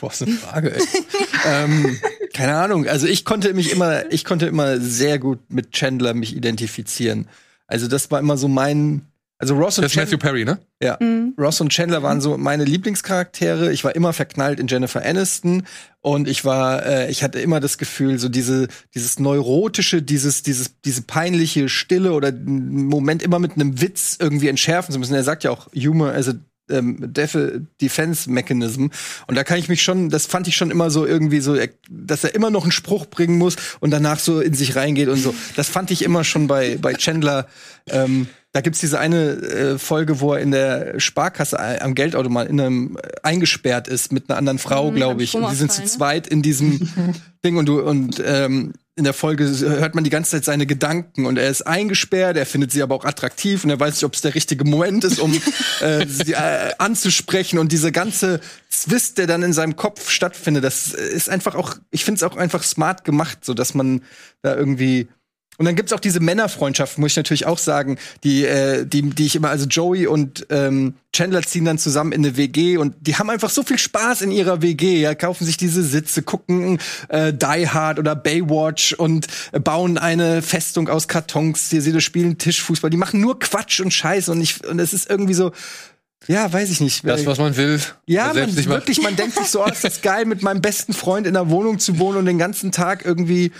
Speaker 3: Was eine Frage, ey. (laughs) ähm, keine Ahnung. Also ich konnte mich immer, ich konnte immer sehr gut mit Chandler mich identifizieren. Also das war immer so mein, also Ross und
Speaker 1: Das ist Matthew
Speaker 3: Chandler,
Speaker 1: Perry, ne?
Speaker 3: ja, Ross und Chandler waren so meine Lieblingscharaktere. Ich war immer verknallt in Jennifer Aniston und ich war, äh, ich hatte immer das Gefühl, so diese, dieses neurotische, dieses, dieses, diese peinliche Stille oder einen Moment immer mit einem Witz irgendwie entschärfen zu müssen. Er sagt ja auch Humor as a ähm, Def Defense Mechanism. Und da kann ich mich schon, das fand ich schon immer so irgendwie so, dass er immer noch einen Spruch bringen muss und danach so in sich reingeht und so. Das fand ich immer schon bei, bei Chandler. Ähm, da gibt's diese eine äh, Folge, wo er in der Sparkasse am Geldautomat in einem äh, eingesperrt ist mit einer anderen Frau,
Speaker 2: Mhm,
Speaker 3: glaube ich. Und die sind zu
Speaker 2: ne?
Speaker 3: zweit in diesem (laughs) Ding und du und ähm, in der Folge hört man die ganze Zeit seine Gedanken und er ist eingesperrt, er findet sie aber auch attraktiv und er weiß nicht, ob es der richtige Moment ist, um (laughs) äh, sie äh, anzusprechen und diese ganze Zwist, der dann in seinem Kopf stattfindet, das ist einfach auch, ich finde es auch einfach smart gemacht, so dass man da irgendwie und dann gibt's auch diese Männerfreundschaft, muss ich natürlich auch sagen, die, äh, die, die ich immer, also Joey und ähm, Chandler ziehen dann zusammen in eine WG und die haben einfach so viel Spaß in ihrer WG, ja, kaufen sich diese Sitze, gucken äh, Die Hard oder Baywatch und äh, bauen eine Festung aus Kartons, die sie spielen Tischfußball, die machen nur Quatsch und Scheiß und ich und es ist irgendwie so, ja, weiß ich nicht.
Speaker 1: Das, was man will.
Speaker 3: Ja,
Speaker 1: man
Speaker 3: wirklich, man denkt sich so, oh, ist das geil, mit meinem besten Freund in der Wohnung zu wohnen und den ganzen Tag irgendwie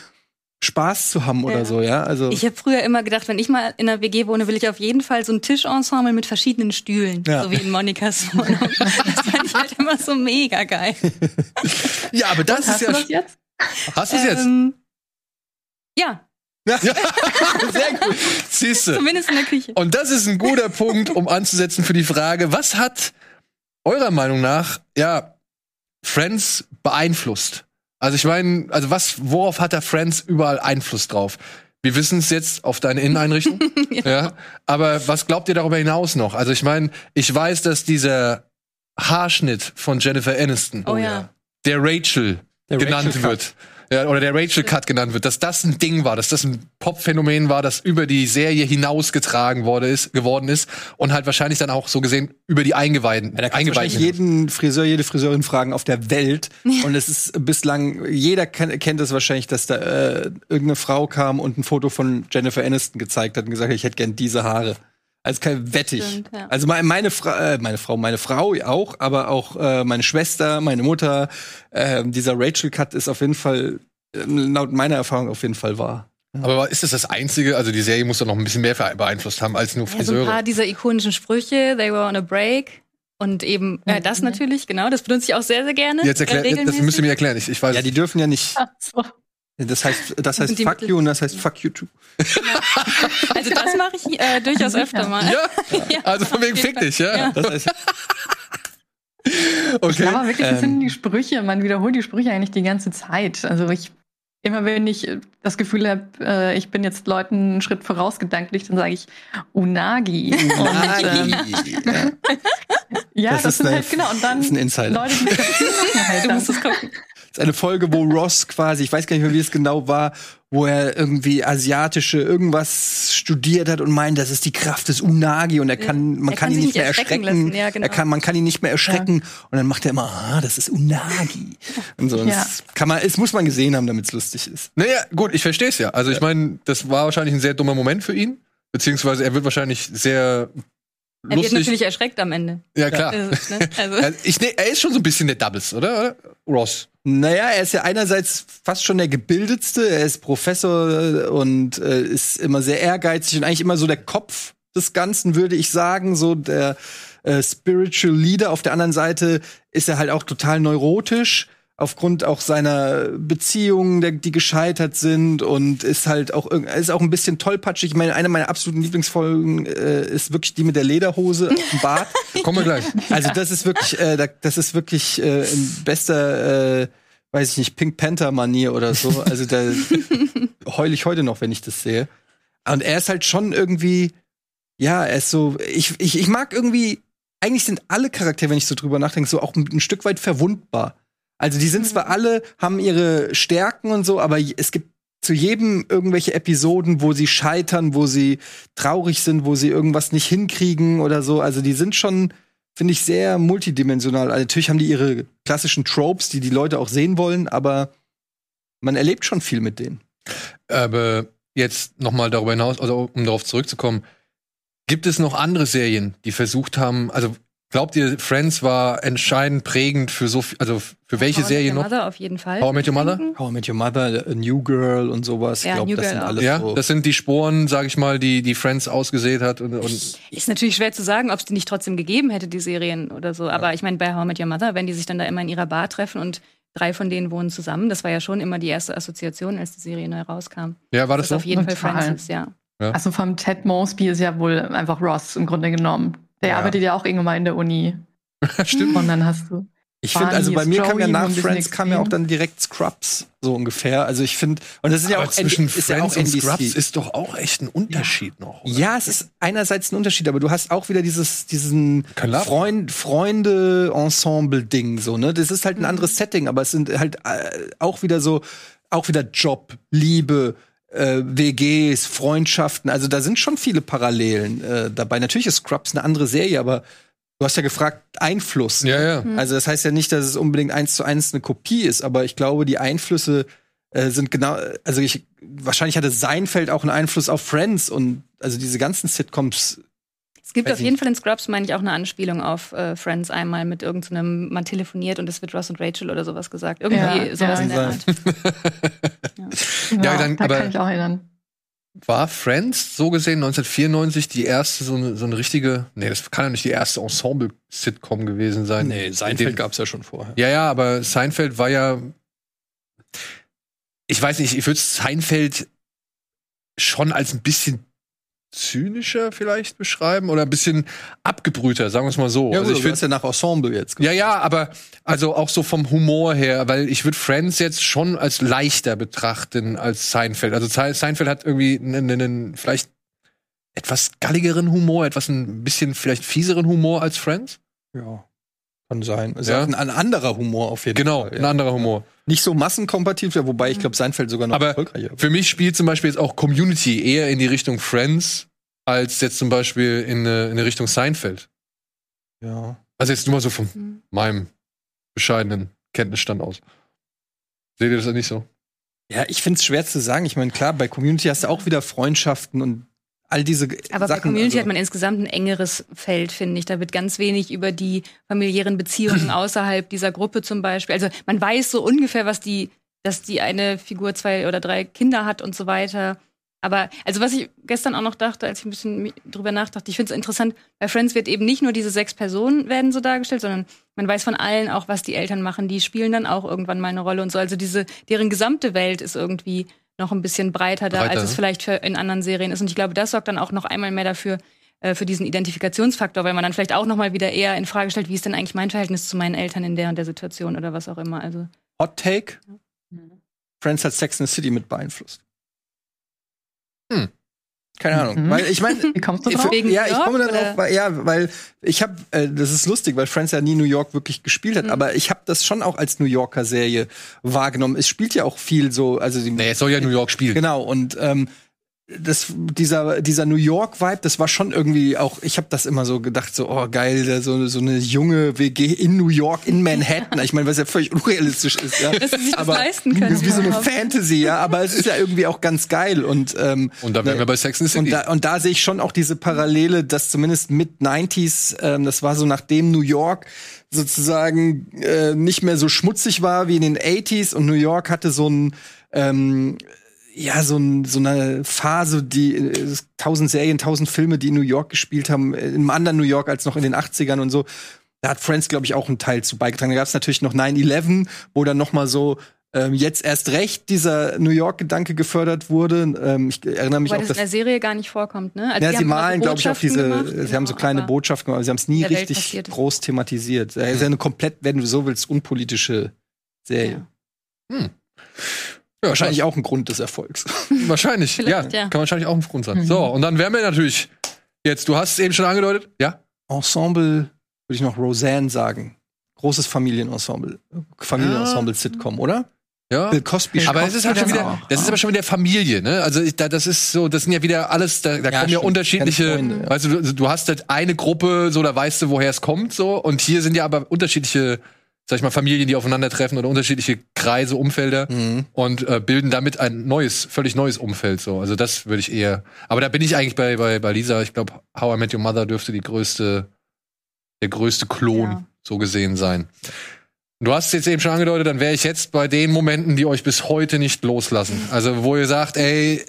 Speaker 3: Spaß zu haben oder
Speaker 2: Ja.
Speaker 3: so, ja. Also
Speaker 2: Ich habe früher immer gedacht, wenn ich mal in einer WG wohne, will ich auf jeden Fall so ein Tischensemble mit verschiedenen Stühlen,
Speaker 3: Ja.
Speaker 2: so wie in Monikas (laughs) Wohnung. Das fand ich halt immer so mega geil.
Speaker 3: ja, aber das ist
Speaker 4: Hast
Speaker 3: ja
Speaker 4: du das jetzt?
Speaker 1: Hast du es jetzt?
Speaker 2: Ähm, ja,
Speaker 3: Ja, (laughs) sehr gut.
Speaker 1: Siehste.
Speaker 2: zumindest in der Küche.
Speaker 1: Und das ist ein guter Punkt, um anzusetzen für die Frage, was hat eurer Meinung nach, ja, Friends beeinflusst? Also ich meine, also was, worauf hat da Friends überall Einfluss drauf? Wir wissen es jetzt auf deine Inneneinrichtung, (laughs) ja. Aber was glaubt ihr darüber hinaus noch? Also ich meine, ich weiß, dass dieser Haarschnitt von Jennifer Aniston,
Speaker 2: Oh ja.
Speaker 1: der Rachel
Speaker 3: Der
Speaker 1: genannt
Speaker 3: Rachel Cut.
Speaker 1: wird. Ja, oder der Rachel Cut genannt wird, dass das ein Ding war, dass das ein Pop-Phänomen war, das über die Serie hinausgetragen wurde ist, geworden ist und halt wahrscheinlich dann auch so gesehen über die Eingeweihten.
Speaker 3: Ja, da
Speaker 1: Eingeweihten
Speaker 3: wahrscheinlich jeden Friseur, jede Friseurin fragen auf der Welt. Und es ist bislang, jeder kennt, kennt es wahrscheinlich, dass da äh, irgendeine Frau kam und ein Foto von Jennifer Aniston gezeigt hat und gesagt hat, ich hätte gern diese Haare. Also kein wettig.
Speaker 2: Stimmt, ja.
Speaker 3: Also meine, meine, Fra äh, meine Frau, meine Frau auch, aber auch äh, meine Schwester, meine Mutter. Äh, dieser Rachel Cut ist auf jeden Fall, äh, laut meiner Erfahrung auf jeden Fall wahr.
Speaker 1: Aber ist das das Einzige? Also die Serie muss doch noch ein bisschen mehr beeinflusst haben als nur
Speaker 2: Ja, so ein
Speaker 1: Friseure.
Speaker 2: paar dieser ikonischen Sprüche, they were on a break. Und eben äh, das natürlich, genau, das benutze ich auch sehr, sehr gerne.
Speaker 1: Jetzt erklär,
Speaker 2: äh,
Speaker 1: das müsst ihr mir erklären. Ich, ich weiß.
Speaker 3: Ja, die dürfen ja nicht.
Speaker 4: Ach so.
Speaker 3: Das heißt, das heißt fuck you und das heißt fuck you too.
Speaker 2: Also das mache ich äh, durchaus öfter mal. (laughs)
Speaker 1: ja,
Speaker 2: Ja,
Speaker 1: also von wegen fick dich, ja.
Speaker 2: Ja.
Speaker 3: Das heißt, (laughs)
Speaker 1: Okay.
Speaker 4: Ja, aber wirklich, das
Speaker 3: Ähm.
Speaker 4: sind die Sprüche. Man wiederholt die Sprüche eigentlich die ganze Zeit. Also ich, immer wenn ich das Gefühl habe, äh, ich bin jetzt Leuten einen Schritt voraus gedanklich, dann sage ich Unagi. (laughs) Und, ähm,
Speaker 3: ja.
Speaker 4: ja,
Speaker 3: Das
Speaker 4: das,
Speaker 3: ist
Speaker 4: sind halt, genau. Und dann
Speaker 3: das ist ein Insider.
Speaker 4: Leute, die das machen halt
Speaker 2: Du musst es gucken.
Speaker 3: Ist eine Folge, wo Ross quasi, ich weiß gar nicht mehr, wie es genau war, wo er irgendwie asiatische irgendwas studiert hat und meint, das ist die Kraft des Unagi und er kann, man
Speaker 2: Er
Speaker 3: kann,
Speaker 2: kann
Speaker 3: ihn nicht mehr
Speaker 2: erschrecken
Speaker 3: erschrecken.
Speaker 2: ja, genau.
Speaker 3: Er kann, man kann ihn nicht mehr erschrecken und dann macht er immer, ah, das ist Unagi. (laughs) Und so.
Speaker 4: Ja.
Speaker 3: Das kann man, es muss man gesehen haben, damit es lustig ist.
Speaker 1: Naja, gut, ich verstehe es ja. Also ich meine, das war wahrscheinlich ein sehr dummer Moment für ihn. Beziehungsweise er wird wahrscheinlich sehr
Speaker 2: Er wird natürlich erschreckt am Ende.
Speaker 1: ja, klar.
Speaker 2: Ist, ne? Also,
Speaker 1: Ja, (laughs) Ich, ne, er ist schon so ein bisschen der Doubles, oder? Ross.
Speaker 3: Naja, er ist ja einerseits fast schon der gebildetste, er ist Professor und äh, ist immer sehr ehrgeizig und eigentlich immer so der Kopf des Ganzen, würde ich sagen, so der äh, Spiritual Leader. Auf der anderen Seite ist er halt auch total neurotisch aufgrund auch seiner Beziehungen, der, die gescheitert sind und ist halt auch ist auch ein bisschen tollpatschig. Ich meine, eine meiner absoluten Lieblingsfolgen äh, ist wirklich die mit der Lederhose auf dem Bart. (laughs)
Speaker 1: Kommen wir gleich.
Speaker 3: Also das ist wirklich, äh, da- das ist wirklich äh, in bester, äh, weiß ich nicht, Pink Panther Manier oder so. Also da (laughs) heul ich heute noch, wenn ich das sehe. Und er ist halt schon irgendwie, ja, er ist so, ich, ich, ich mag irgendwie, eigentlich sind alle Charaktere, wenn ich so drüber nachdenke, so auch ein, ein Stück weit verwundbar. Also die sind zwar alle, haben ihre Stärken und so, aber es gibt zu jedem irgendwelche Episoden, wo sie scheitern, wo sie traurig sind, wo sie irgendwas nicht hinkriegen oder so. Also die sind schon, finde ich, sehr multidimensional. Also natürlich haben die ihre klassischen Tropes, die die Leute auch sehen wollen, aber man erlebt schon viel mit denen.
Speaker 1: Aber jetzt noch mal darüber hinaus, also um darauf zurückzukommen, gibt es noch andere Serien, die versucht haben, also glaubt ihr, Friends war entscheidend prägend für so viel, also für welche
Speaker 2: How I Met
Speaker 1: Serie
Speaker 2: Your
Speaker 1: noch?
Speaker 2: Mother auf jeden Fall.
Speaker 1: How I Met Your Mother?
Speaker 3: How I Met Your Mother, A New Girl und sowas.
Speaker 2: Ja,
Speaker 3: ich glaube,
Speaker 2: New
Speaker 3: das
Speaker 2: Girl
Speaker 3: sind
Speaker 2: auch.
Speaker 3: alles
Speaker 1: Ja,
Speaker 3: so.
Speaker 1: das sind die Sporen, sag ich mal, die die Friends ausgesät hat und, und
Speaker 2: Ist natürlich schwer zu sagen, ob es die nicht trotzdem gegeben hätte, die Serien oder so. Aber ich meine, bei How I Met Your Mother, wenn die sich dann da immer in ihrer Bar treffen und drei von denen wohnen zusammen, das war ja schon immer die erste Assoziation, als die Serie neu rauskam.
Speaker 1: ja, war das
Speaker 2: Das
Speaker 1: so?
Speaker 2: auf jeden Fall
Speaker 4: Total.
Speaker 2: Francis, ja.
Speaker 4: Also vom Ted Mosby ist ja wohl einfach Ross im Grunde genommen. Der
Speaker 3: Ja.
Speaker 4: arbeitet ja auch irgendwann mal in der Uni. (laughs)
Speaker 1: Stimmt.
Speaker 4: Und dann hast du.
Speaker 3: Ich finde, also bei mir kam ja nach
Speaker 4: Joey,
Speaker 3: Friends kam ja auch dann direkt Scrubs, so ungefähr. Also ich finde, und das ist ja auch
Speaker 1: zwischen
Speaker 3: ist ja
Speaker 1: Friends
Speaker 3: auch
Speaker 1: und. Scrubs ist doch auch echt ein Unterschied noch. oder?
Speaker 3: Ja, es ist einerseits ein Unterschied, aber du hast auch wieder dieses, diesen. Freund, Freunde-Ensemble-Ding, so, ne? Das ist halt ein anderes Setting, aber es sind halt äh, auch wieder so, auch wieder Job, Liebe, äh, WGs, Freundschaften. Also da sind schon viele Parallelen äh, dabei. Natürlich ist Scrubs eine andere Serie, aber du hast ja gefragt, Einfluss.
Speaker 1: Ja, ja.
Speaker 3: Also das heißt ja nicht, dass es unbedingt eins zu eins eine Kopie ist, aber ich glaube, die Einflüsse äh, sind genau, also ich wahrscheinlich hatte Seinfeld auch einen Einfluss auf Friends und also diese ganzen Sitcoms.
Speaker 2: Es gibt
Speaker 3: Weiß
Speaker 2: auf jeden
Speaker 3: nicht.
Speaker 2: Fall in Scrubs, meine ich, auch eine Anspielung auf äh, Friends einmal mit irgendeinem, man telefoniert und es wird Ross und Rachel oder sowas gesagt. Irgendwie
Speaker 4: Ja,
Speaker 2: sowas
Speaker 4: ja.
Speaker 2: in der Art. (laughs)
Speaker 1: Ja, dann-
Speaker 4: da
Speaker 1: aber-
Speaker 4: kann ich auch erinnern.
Speaker 1: War Friends so gesehen 1994 die erste so eine, so eine richtige, nee, das kann ja nicht die erste Ensemble-Sitcom gewesen sein. Den-
Speaker 3: gab's ja schon vorher.
Speaker 1: Ja, ja, aber Seinfeld war ja. Ich weiß nicht, ich würde Seinfeld schon als ein bisschen zynischer vielleicht beschreiben oder ein bisschen abgebrühter, sagen wir es mal so.
Speaker 3: Ja,
Speaker 1: also
Speaker 3: gut,
Speaker 1: ich
Speaker 3: du
Speaker 1: find,
Speaker 3: hast ja nach Ensemble jetzt.
Speaker 1: ja, ja, aber also auch so vom Humor her, weil ich würde Friends jetzt schon als leichter betrachten als Seinfeld. Also Se- Seinfeld hat irgendwie einen, einen vielleicht etwas galligeren Humor, etwas ein bisschen vielleicht fieseren Humor als Friends.
Speaker 3: Ja. Kann sein. Ist
Speaker 1: Ja.
Speaker 3: ja. ein, ein anderer Humor auf jeden
Speaker 1: Genau,
Speaker 3: Fall.
Speaker 1: ein anderer Humor.
Speaker 3: Nicht so massenkompatibel, wobei ich glaube, Seinfeld sogar noch
Speaker 1: Aber
Speaker 3: erfolgreicher.
Speaker 1: Für mich spielt zum Beispiel jetzt auch Community eher in die Richtung Friends als jetzt zum Beispiel in eine, in eine Richtung Seinfeld.
Speaker 3: Ja.
Speaker 1: Also jetzt nur mal so von
Speaker 2: Mhm.
Speaker 1: meinem bescheidenen Kenntnisstand aus. Seht ihr das nicht so?
Speaker 3: Ja, ich finde es schwer zu sagen. Ich meine, klar, bei Community hast du auch wieder Freundschaften und all diese
Speaker 2: Aber bei
Speaker 3: Sachen.
Speaker 2: Community
Speaker 3: also,
Speaker 2: hat man insgesamt ein engeres Feld, finde ich. Da wird ganz wenig über die familiären Beziehungen (clears throat) außerhalb dieser Gruppe zum Beispiel. Also man weiß so ungefähr, was die, dass die eine Figur zwei oder drei Kinder hat und so weiter. Aber also was ich gestern auch noch dachte, als ich ein bisschen drüber nachdachte, ich finde es interessant, bei Friends wird eben nicht nur diese sechs Personen werden so dargestellt, sondern man weiß von allen auch, was die Eltern machen. Die spielen dann auch irgendwann mal eine Rolle und so. Also diese, deren gesamte Welt ist irgendwie noch ein bisschen breiter da,
Speaker 1: Breiter,
Speaker 2: als es
Speaker 1: ne?
Speaker 2: vielleicht für in anderen Serien ist. Und ich glaube, das sorgt dann auch noch einmal mehr dafür, äh, für diesen Identifikationsfaktor, weil man dann vielleicht auch noch mal wieder eher in Frage stellt, wie ist denn eigentlich mein Verhältnis zu meinen Eltern in der und der Situation oder was auch immer. Also
Speaker 3: Hot Take. Friends hat Sex in the City mit beeinflusst.
Speaker 1: Hm.
Speaker 3: Keine Ahnung.
Speaker 4: Mhm.
Speaker 3: Weil ich meine, (laughs)
Speaker 4: Wie kommst du
Speaker 3: Ich-
Speaker 4: drauf?
Speaker 2: Wegen
Speaker 3: ja, ich komme darauf, weil, ja, weil ich habe, äh, das ist lustig, weil Friends ja nie New York wirklich gespielt hat,
Speaker 2: Mhm.
Speaker 3: aber ich habe das schon auch als New Yorker Serie wahrgenommen. Es spielt ja auch viel so, also die,
Speaker 1: Nee, es soll ja New York spielen.
Speaker 3: genau und ähm, das, dieser, dieser New York-Vibe, das war schon irgendwie auch, ich habe das immer so gedacht, so, oh geil, so, so eine junge WG in New York, in Manhattan. Ich meine, was ja völlig unrealistisch ist, ja.
Speaker 2: Dass sie sich das leisten können
Speaker 3: Wie so eine. Fantasy, ja, aber es ist ja irgendwie auch ganz geil. Und, ähm,
Speaker 1: Und da wären wir bei Sex in the
Speaker 3: und
Speaker 1: City.
Speaker 3: da, und da sehe ich schon auch diese Parallele, dass zumindest mit 90s, ähm, das war so nachdem New York sozusagen äh, nicht mehr so schmutzig war wie in den 80s und New York hatte so ein ähm, ja, so, ein, so eine Phase, die äh, tausend Serien, tausend Filme, die in New York gespielt haben, äh, in einem anderen New York als noch in den 80ern und so. Da hat Friends, glaube ich, auch einen Teil zu beigetragen. Da gab es natürlich noch 9-11, wo dann noch mal so ähm, jetzt erst recht dieser New York-Gedanke gefördert wurde. Ähm, ich erinnere mich
Speaker 2: Weil
Speaker 3: auch,
Speaker 2: das in der Serie gar nicht vorkommt, ne? Also
Speaker 3: ja, sie malen, glaube ich, auf diese,
Speaker 2: gemacht,
Speaker 3: sie haben so
Speaker 2: genau,
Speaker 3: kleine Botschaften gemacht, aber sie haben es nie richtig groß thematisiert. Es ist ja eine komplett, wenn du so willst, unpolitische Serie.
Speaker 2: Ja.
Speaker 1: Ja,
Speaker 3: Wahrscheinlich auch ein Grund des Erfolgs. (laughs)
Speaker 1: Wahrscheinlich, ja,
Speaker 2: ja.
Speaker 1: Kann wahrscheinlich auch ein Grund sein.
Speaker 4: Mhm.
Speaker 1: So, und dann wären wir natürlich jetzt, du hast es eben schon angedeutet, ja?
Speaker 3: Ensemble, würde ich noch Roseanne sagen. Großes Familienensemble. Familienensemble-Sitcom, oder?
Speaker 1: Ja.
Speaker 3: Bill Cosby.
Speaker 1: Aber es ist halt schon
Speaker 4: das
Speaker 1: wieder,
Speaker 4: auch,
Speaker 1: das ist aber schon wieder Familie, ne? Also ich, da, das ist so, das sind ja wieder alles, da, da
Speaker 3: Ja,
Speaker 1: kommen ja unterschiedliche,
Speaker 3: Freunde, ja.
Speaker 1: weißt du, du, du hast halt eine Gruppe, so da weißt du, woher es kommt, so und hier sind ja aber unterschiedliche, sag ich mal, Familien, die aufeinandertreffen oder unterschiedliche Kreise, Umfelder
Speaker 3: Mhm.
Speaker 1: und äh, bilden damit ein neues, völlig neues Umfeld, so. Also das würde ich eher. Aber da bin ich eigentlich bei bei, bei Lisa. Ich glaube, How I Met Your Mother dürfte die größte, der größte Klon
Speaker 2: Ja.
Speaker 1: so gesehen sein. Du hast es jetzt eben schon angedeutet, dann wäre ich jetzt bei den Momenten, die euch bis heute nicht loslassen. Also, wo ihr sagt, ey,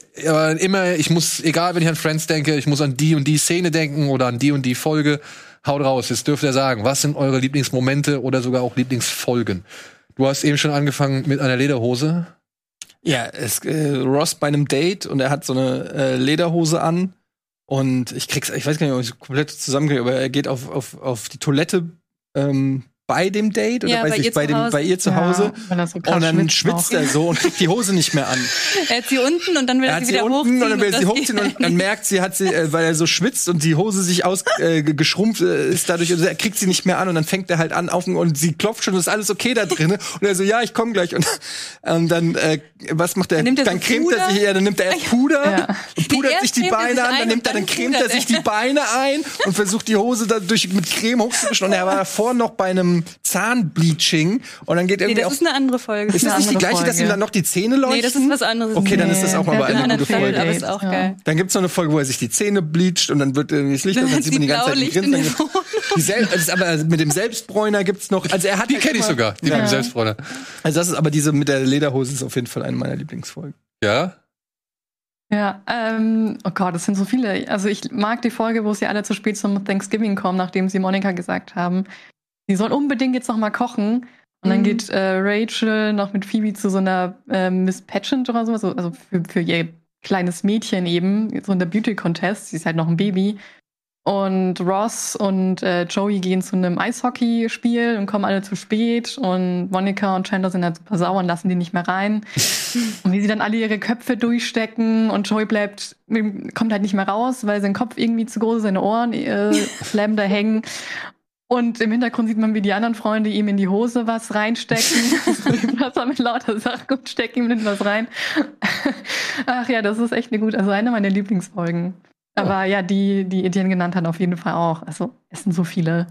Speaker 1: immer, ich muss, egal, wenn ich an Friends denke, ich muss an die und die Szene denken oder an die und die Folge. Haut raus, jetzt dürft ihr sagen, was sind eure Lieblingsmomente oder sogar auch Lieblingsfolgen? Du hast eben schon angefangen mit einer Lederhose.
Speaker 3: Ja, es, äh, Ross bei einem Date und er hat so eine äh, Lederhose an und ich krieg's, ich weiß gar nicht, ob ich komplett zusammenkriege, aber er geht auf, auf, auf die Toilette ähm, bei dem Date oder
Speaker 2: Ja,
Speaker 3: bei,
Speaker 2: bei
Speaker 3: sich,
Speaker 2: ihr
Speaker 3: bei,
Speaker 2: zu
Speaker 3: dem,
Speaker 2: Hause.
Speaker 3: bei ihr zu Hause
Speaker 4: Ja, er so
Speaker 3: und dann
Speaker 4: schwitzt
Speaker 3: er so und kriegt die Hose nicht mehr an. (laughs)
Speaker 2: Er hat sie unten und dann will
Speaker 3: Er
Speaker 2: er, sie
Speaker 3: sie
Speaker 2: wieder
Speaker 3: unten
Speaker 2: hochziehen.
Speaker 3: und dann will er sie hochziehen und dann merkt sie, hat sie, äh, weil er so schwitzt und die Hose sich aus äh, äh, ist dadurch, also er kriegt sie nicht mehr an und dann fängt er halt an auf und sie klopft schon, ist alles okay da drin und er so, ja, ich komme gleich und ähm, dann äh, was macht er?
Speaker 2: Dann nimmt er
Speaker 3: dann
Speaker 2: so
Speaker 3: cremt er
Speaker 2: Puder.
Speaker 3: sich, ja, dann nimmt er erst (laughs) Puder
Speaker 4: Ja.
Speaker 3: und pudert sich die
Speaker 2: er
Speaker 3: Beine
Speaker 2: sich
Speaker 3: an,
Speaker 2: ein
Speaker 3: dann
Speaker 2: und
Speaker 3: nimmt er,
Speaker 2: dann
Speaker 3: cremt er sich
Speaker 2: er.
Speaker 3: die Beine ein und versucht die Hose dadurch mit Creme hochzuwischen und er war davor noch bei einem Zahnbleaching und dann geht
Speaker 2: Nee,
Speaker 3: irgendwie
Speaker 2: das
Speaker 3: auf
Speaker 2: ist eine andere Folge.
Speaker 3: ist das nicht die gleiche, dass ihm
Speaker 4: Folge.
Speaker 3: dann noch die Zähne leuchten?
Speaker 2: nee, das ist was anderes.
Speaker 3: Okay, dann ist das auch mal
Speaker 4: Nee,
Speaker 2: Johanna
Speaker 3: gute
Speaker 2: Feld,
Speaker 3: Folge.
Speaker 2: aber ist auch
Speaker 4: Ja.
Speaker 2: geil.
Speaker 3: Dann gibt's noch eine Folge, wo er sich die Zähne bleacht und dann wird irgendwie das Licht
Speaker 2: Dann
Speaker 3: und dann
Speaker 2: hat
Speaker 3: sieht
Speaker 2: sie
Speaker 3: man die ganze Zeit Grinsen. Sel das aber mit dem Selbstbräuner gibt's noch. Also er hat
Speaker 1: Die
Speaker 3: halt
Speaker 1: kenne ich
Speaker 3: immer-
Speaker 1: sogar, die mit dem Selbstbräuner.
Speaker 3: Also das ist aber diese mit der Lederhose ist auf jeden Fall eine meiner Lieblingsfolgen.
Speaker 1: Ja?
Speaker 4: Ja, ähm, oh Gott, es sind so viele. Also ich mag die Folge, wo sie alle zu spät zum Thanksgiving kommen, nachdem sie Monika gesagt haben, sie soll unbedingt jetzt noch mal kochen. Und dann
Speaker 2: Mhm.
Speaker 4: geht äh, Rachel noch mit Phoebe zu so einer äh, Miss Pageant oder sowas, also für, für ihr kleines Mädchen eben, so in der Beauty Contest. Sie ist halt noch ein Baby. Und Ross und äh, Joey gehen zu einem Eishockeyspiel und kommen alle zu spät. Und Monika und Chandler sind halt super sauer und lassen die nicht mehr rein. (laughs) und wie sie dann alle ihre Köpfe durchstecken und Joey bleibt, kommt halt nicht mehr raus, weil sein Kopf irgendwie zu groß ist, seine Ohren äh, bleiben da hängen. Und im Hintergrund sieht man, wie die anderen Freunde ihm in die Hose was reinstecken. (laughs) Wasser mit lauter Sachen und stecken ihm was rein. Ach ja, das ist echt eine gute, also eine meiner Lieblingsfolgen. Aber ja, die, die Etienne genannt hat, auf jeden Fall auch. Also, es sind so viele.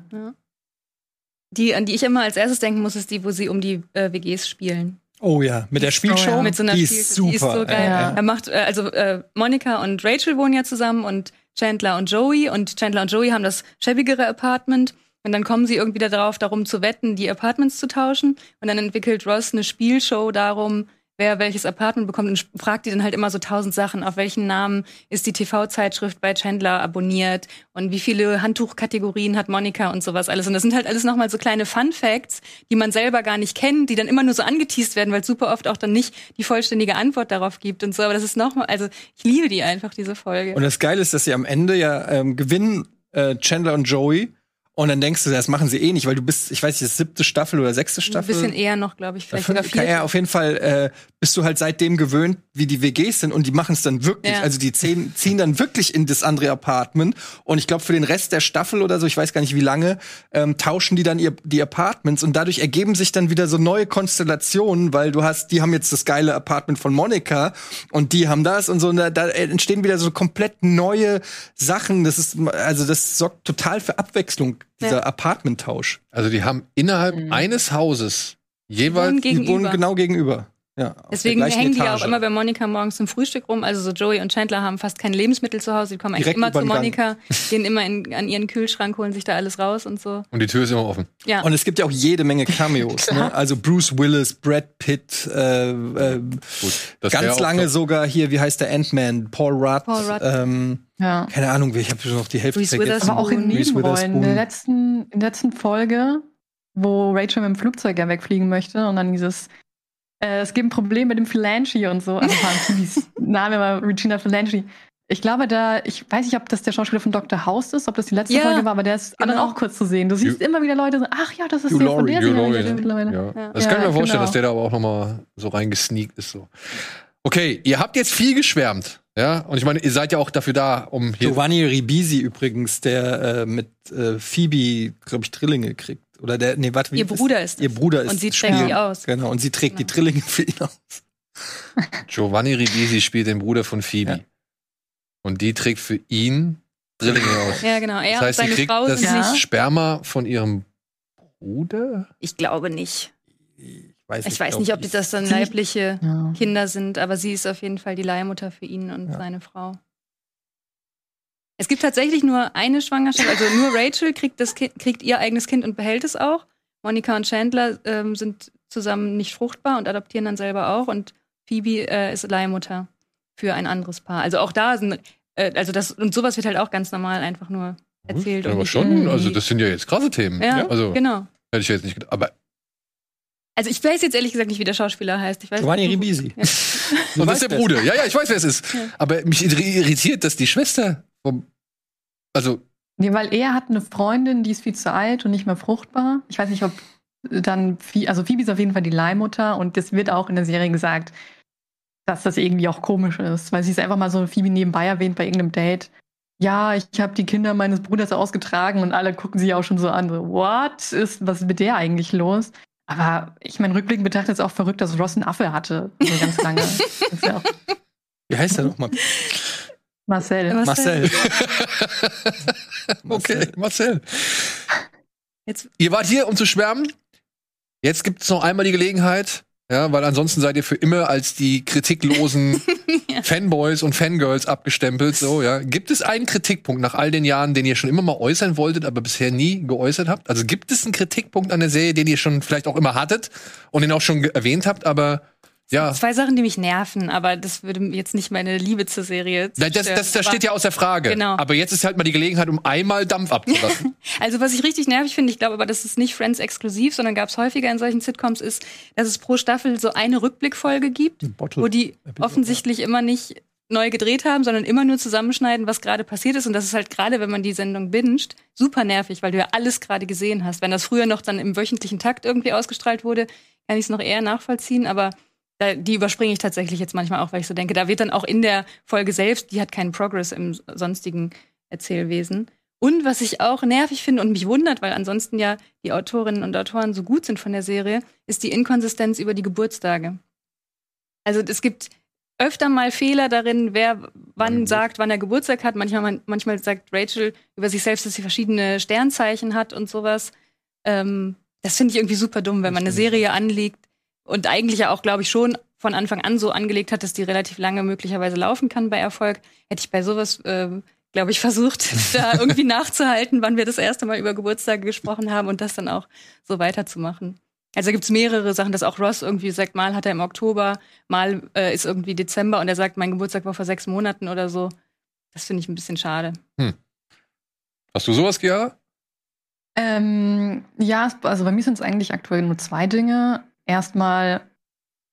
Speaker 2: Die, an die ich immer als erstes denken muss, ist die, wo sie um die äh, WGs spielen.
Speaker 3: Oh ja, mit der Spielshow.
Speaker 4: ja.
Speaker 2: Mit so einer
Speaker 3: die
Speaker 2: Spiel-
Speaker 3: ist super.
Speaker 2: Die ist so geil.
Speaker 4: Ja.
Speaker 2: Er macht, äh, also äh, Monika und Rachel wohnen ja zusammen und Chandler und Joey und Chandler und Joey haben das schäbigere Apartment. Und dann kommen sie irgendwie darauf, darum zu wetten, die Apartments zu tauschen. Und dann entwickelt Ross eine Spielshow darum, wer welches Apartment bekommt und fragt die dann halt immer so tausend Sachen. Auf welchen Namen ist die TV-Zeitschrift bei Chandler abonniert und wie viele Handtuchkategorien hat Monika und sowas alles. Und das sind halt alles nochmal so kleine Fun-Facts, die man selber gar nicht kennt, die dann immer nur so angeteased werden, weil es super oft auch dann nicht die vollständige Antwort darauf gibt und so. Aber das ist nochmal, also ich liebe die einfach, diese Folge.
Speaker 3: Und das Geile ist, dass sie am Ende ja ähm, gewinnen äh, Chandler und Joey. Und dann denkst du, das machen sie eh nicht, weil du bist, ich weiß nicht, das siebte Staffel oder sechste
Speaker 2: Ein
Speaker 3: Staffel.
Speaker 2: bisschen eher noch, glaube ich, vielleicht
Speaker 3: Fünf-
Speaker 2: sogar vier.
Speaker 3: ja, auf jeden Fall äh, bist du halt seitdem gewöhnt, wie die WGs sind und die machen es dann wirklich.
Speaker 2: Ja.
Speaker 3: Also die ziehen, ziehen dann wirklich in das andere Apartment und ich glaube für den Rest der Staffel oder so, ich weiß gar nicht wie lange, ähm, tauschen die dann ihr, die Apartments und dadurch ergeben sich dann wieder so neue Konstellationen, weil du hast, die haben jetzt das geile Apartment von Monika und die haben das und so und da, da entstehen wieder so komplett neue Sachen. Das ist also das sorgt total für Abwechslung dieser
Speaker 2: Ja.
Speaker 3: Apartmenttausch.
Speaker 1: Also die haben innerhalb
Speaker 2: Mhm.
Speaker 1: eines Hauses jeweils
Speaker 3: Die wohnen genau gegenüber. Ja,
Speaker 2: Deswegen hängen die ja
Speaker 3: Etage.
Speaker 2: auch immer bei Monika morgens zum Frühstück rum. Also so Joey und Chandler haben fast keine Lebensmittel zu Hause. Die kommen eigentlich
Speaker 3: Direkt
Speaker 2: immer zu. Monika, (laughs) gehen immer in, an ihren Kühlschrank, holen sich da alles raus und so.
Speaker 1: und die Tür ist immer offen.
Speaker 2: Ja.
Speaker 3: Und es gibt ja auch jede Menge (laughs) Cameos. ne? Also Bruce Willis, Brad Pitt, äh, äh,
Speaker 1: Gut,
Speaker 3: ganz lange
Speaker 1: noch-
Speaker 3: sogar hier, wie heißt der Ant-Man? Paul Rudd.
Speaker 2: Paul Rudd.
Speaker 3: Ähm,
Speaker 4: Ja.
Speaker 3: keine Ahnung, ich habe schon noch die Hälfte
Speaker 2: Reese
Speaker 3: vergessen.
Speaker 4: Aber auch in Nebenrollen. In der letzten, in der letzten Folge, wo Rachel mit dem Flugzeug ja wegfliegen möchte und dann dieses, äh, es gibt ein Problem mit dem Philanchi und so. Also Phoebes (laughs) Name war Regina Philanchi. Ich glaube, da, ich weiß nicht, ob das der Schauspieler von Dr. House ist, ob das die letzte
Speaker 2: Ja,
Speaker 4: Folge war, aber der ist
Speaker 2: genau.
Speaker 4: dann auch kurz zu sehen. Du siehst immer wieder Leute so, ach ja, das ist der von
Speaker 3: Laurie,
Speaker 4: der
Speaker 1: Hugh
Speaker 4: Serie
Speaker 1: Laurie, ne?
Speaker 4: mittlerweile.
Speaker 1: Ja.
Speaker 2: Ja.
Speaker 1: Das
Speaker 4: Ja,
Speaker 1: kann ich mir vorstellen,
Speaker 4: genau.
Speaker 1: dass der da aber auch noch mal so reingesneakt ist. So. Okay, ihr habt jetzt viel geschwärmt. Ja, und ich meine, ihr seid ja auch dafür da, um hier.
Speaker 3: Giovanni Ribisi übrigens, der äh, mit äh, Phoebe, glaube ich, Drillinge kriegt. Oder der, nee, warte, wie
Speaker 2: Ihr Bruder ist
Speaker 3: Ihr
Speaker 2: es.
Speaker 3: Bruder ist
Speaker 2: Und sie trägt die aus.
Speaker 3: Genau, und sie trägt die
Speaker 2: Genau.
Speaker 3: Drillinge für ihn aus. (laughs)
Speaker 1: Giovanni Ribisi spielt den Bruder von Phoebe.
Speaker 3: Ja.
Speaker 1: Und die trägt für ihn Drillinge (laughs) aus.
Speaker 2: Ja, genau. Er
Speaker 1: Das heißt,
Speaker 2: und
Speaker 1: sie
Speaker 2: seine
Speaker 1: kriegt
Speaker 2: Frau
Speaker 1: das
Speaker 4: Ja.
Speaker 2: nicht.
Speaker 1: Sperma von ihrem Bruder?
Speaker 2: Ich glaube nicht.
Speaker 3: Ich weiß
Speaker 2: Ich weiß nicht, ob die das dann leibliche
Speaker 4: Ja.
Speaker 2: Kinder sind, aber sie ist auf jeden Fall die Leihmutter für ihn und
Speaker 3: Ja.
Speaker 2: seine Frau. Es gibt tatsächlich nur eine Schwangerschaft, also nur Rachel kriegt, das kind, kriegt ihr eigenes Kind und behält es auch. Monica und Chandler ähm, sind zusammen nicht fruchtbar und adoptieren dann selber auch. Und Phoebe äh, ist Leihmutter für ein anderes Paar. Also auch da sind, äh, also das, und sowas wird halt auch ganz normal einfach nur erzählt.
Speaker 1: Ja,
Speaker 2: und
Speaker 1: aber schon,
Speaker 2: irgendwie-
Speaker 1: also das sind ja jetzt krasse Themen.
Speaker 2: ja,
Speaker 1: Also
Speaker 2: genau.
Speaker 1: hätte ich jetzt nicht gedacht. Aber
Speaker 2: Also ich weiß jetzt ehrlich gesagt nicht, wie der Schauspieler heißt. Ich weiß
Speaker 3: Giovanni. Ribisi.
Speaker 2: Ja.
Speaker 1: und das ist der. Bruder. Ja, ja, ich weiß, wer es ist.
Speaker 2: Ja.
Speaker 1: Aber mich irritiert, dass die Schwester. Also,
Speaker 4: Nee, weil er hat eine Freundin, die ist viel zu alt und nicht mehr fruchtbar. Ich weiß nicht, ob dann, also Phoebe ist auf jeden Fall die Leihmutter und das wird auch in der Serie gesagt, dass das irgendwie auch komisch ist, weil sie ist einfach mal so Phoebe nebenbei erwähnt bei irgendeinem Date. Ja, ich habe die Kinder meines Bruders ausgetragen und alle gucken sie auch schon so an, so, what ist, was ist mit der eigentlich los? Aber ich meine, rückblickend betrachtet ist auch verrückt, dass Ross einen Affe hatte, so ganz lange. (laughs) Ja
Speaker 3: Wie heißt er nochmal?
Speaker 4: Marcel.
Speaker 3: Marcel. (laughs) (laughs)
Speaker 1: okay, Marcel.
Speaker 2: Jetzt-
Speaker 1: Ihr wart hier, um zu schwärmen. Jetzt gibt es noch einmal die Gelegenheit, ja, weil ansonsten seid ihr für immer als die kritiklosen (laughs)
Speaker 2: Ja.
Speaker 1: Fanboys und Fangirls abgestempelt. So, ja. Gibt es einen Kritikpunkt nach all den Jahren, den ihr schon immer mal äußern wolltet, aber bisher nie geäußert habt? Also gibt es einen Kritikpunkt an der Serie, den ihr schon vielleicht auch immer hattet und den auch schon erwähnt habt, aber ja.
Speaker 2: Zwei Sachen, die mich nerven, aber das würde jetzt nicht meine Liebe zur Serie
Speaker 1: Nein, das, das, das steht ja außer Frage.
Speaker 2: Genau.
Speaker 1: Aber jetzt ist halt mal die Gelegenheit, um einmal Dampf abzulassen. (laughs)
Speaker 2: Also was ich richtig nervig finde, ich glaube aber, das ist nicht Friends exklusiv, sondern gab es häufiger in solchen Sitcoms, ist, dass es pro Staffel so eine Rückblickfolge gibt,
Speaker 3: Bottle.
Speaker 2: wo die offensichtlich immer nicht neu gedreht haben, sondern immer nur zusammenschneiden, was gerade passiert ist. Und das ist halt gerade, wenn man die Sendung binscht, super nervig, weil du ja alles gerade gesehen hast. Wenn das früher noch dann im wöchentlichen Takt irgendwie ausgestrahlt wurde, kann ich es noch eher nachvollziehen, aber da, die überspringe ich tatsächlich jetzt manchmal auch, weil ich so denke, da wird dann auch in der Folge selbst, die hat keinen Progress im sonstigen Erzählwesen. Und was ich auch nervig finde und mich wundert, weil ansonsten ja die Autorinnen und Autoren so gut sind von der Serie, ist die Inkonsistenz über die Geburtstage. Also es gibt öfter mal Fehler darin, wer wann sagt, wann er Geburtstag hat. Manchmal, manchmal sagt Rachel über sich selbst, dass sie verschiedene Sternzeichen hat und sowas. Ähm, das finde ich irgendwie super dumm, wenn man eine Serie anlegt und eigentlich ja auch, glaube ich, schon von Anfang an so angelegt hat, dass die relativ lange möglicherweise laufen kann bei Erfolg. Hätte ich bei sowas, ähm, glaube ich, versucht, (laughs) da irgendwie nachzuhalten, wann wir das erste Mal über Geburtstage gesprochen haben und das dann auch so weiterzumachen. Also gibt's mehrere Sachen, dass auch Ross irgendwie sagt, mal hat er im Oktober, mal äh, ist irgendwie Dezember und er sagt, mein Geburtstag war vor sechs Monaten oder so. Das finde ich ein bisschen schade.
Speaker 1: Hast du sowas, Chiara?
Speaker 4: Ähm, ja, es- also bei mir sind es eigentlich aktuell nur zwei Dinge. Erstmal,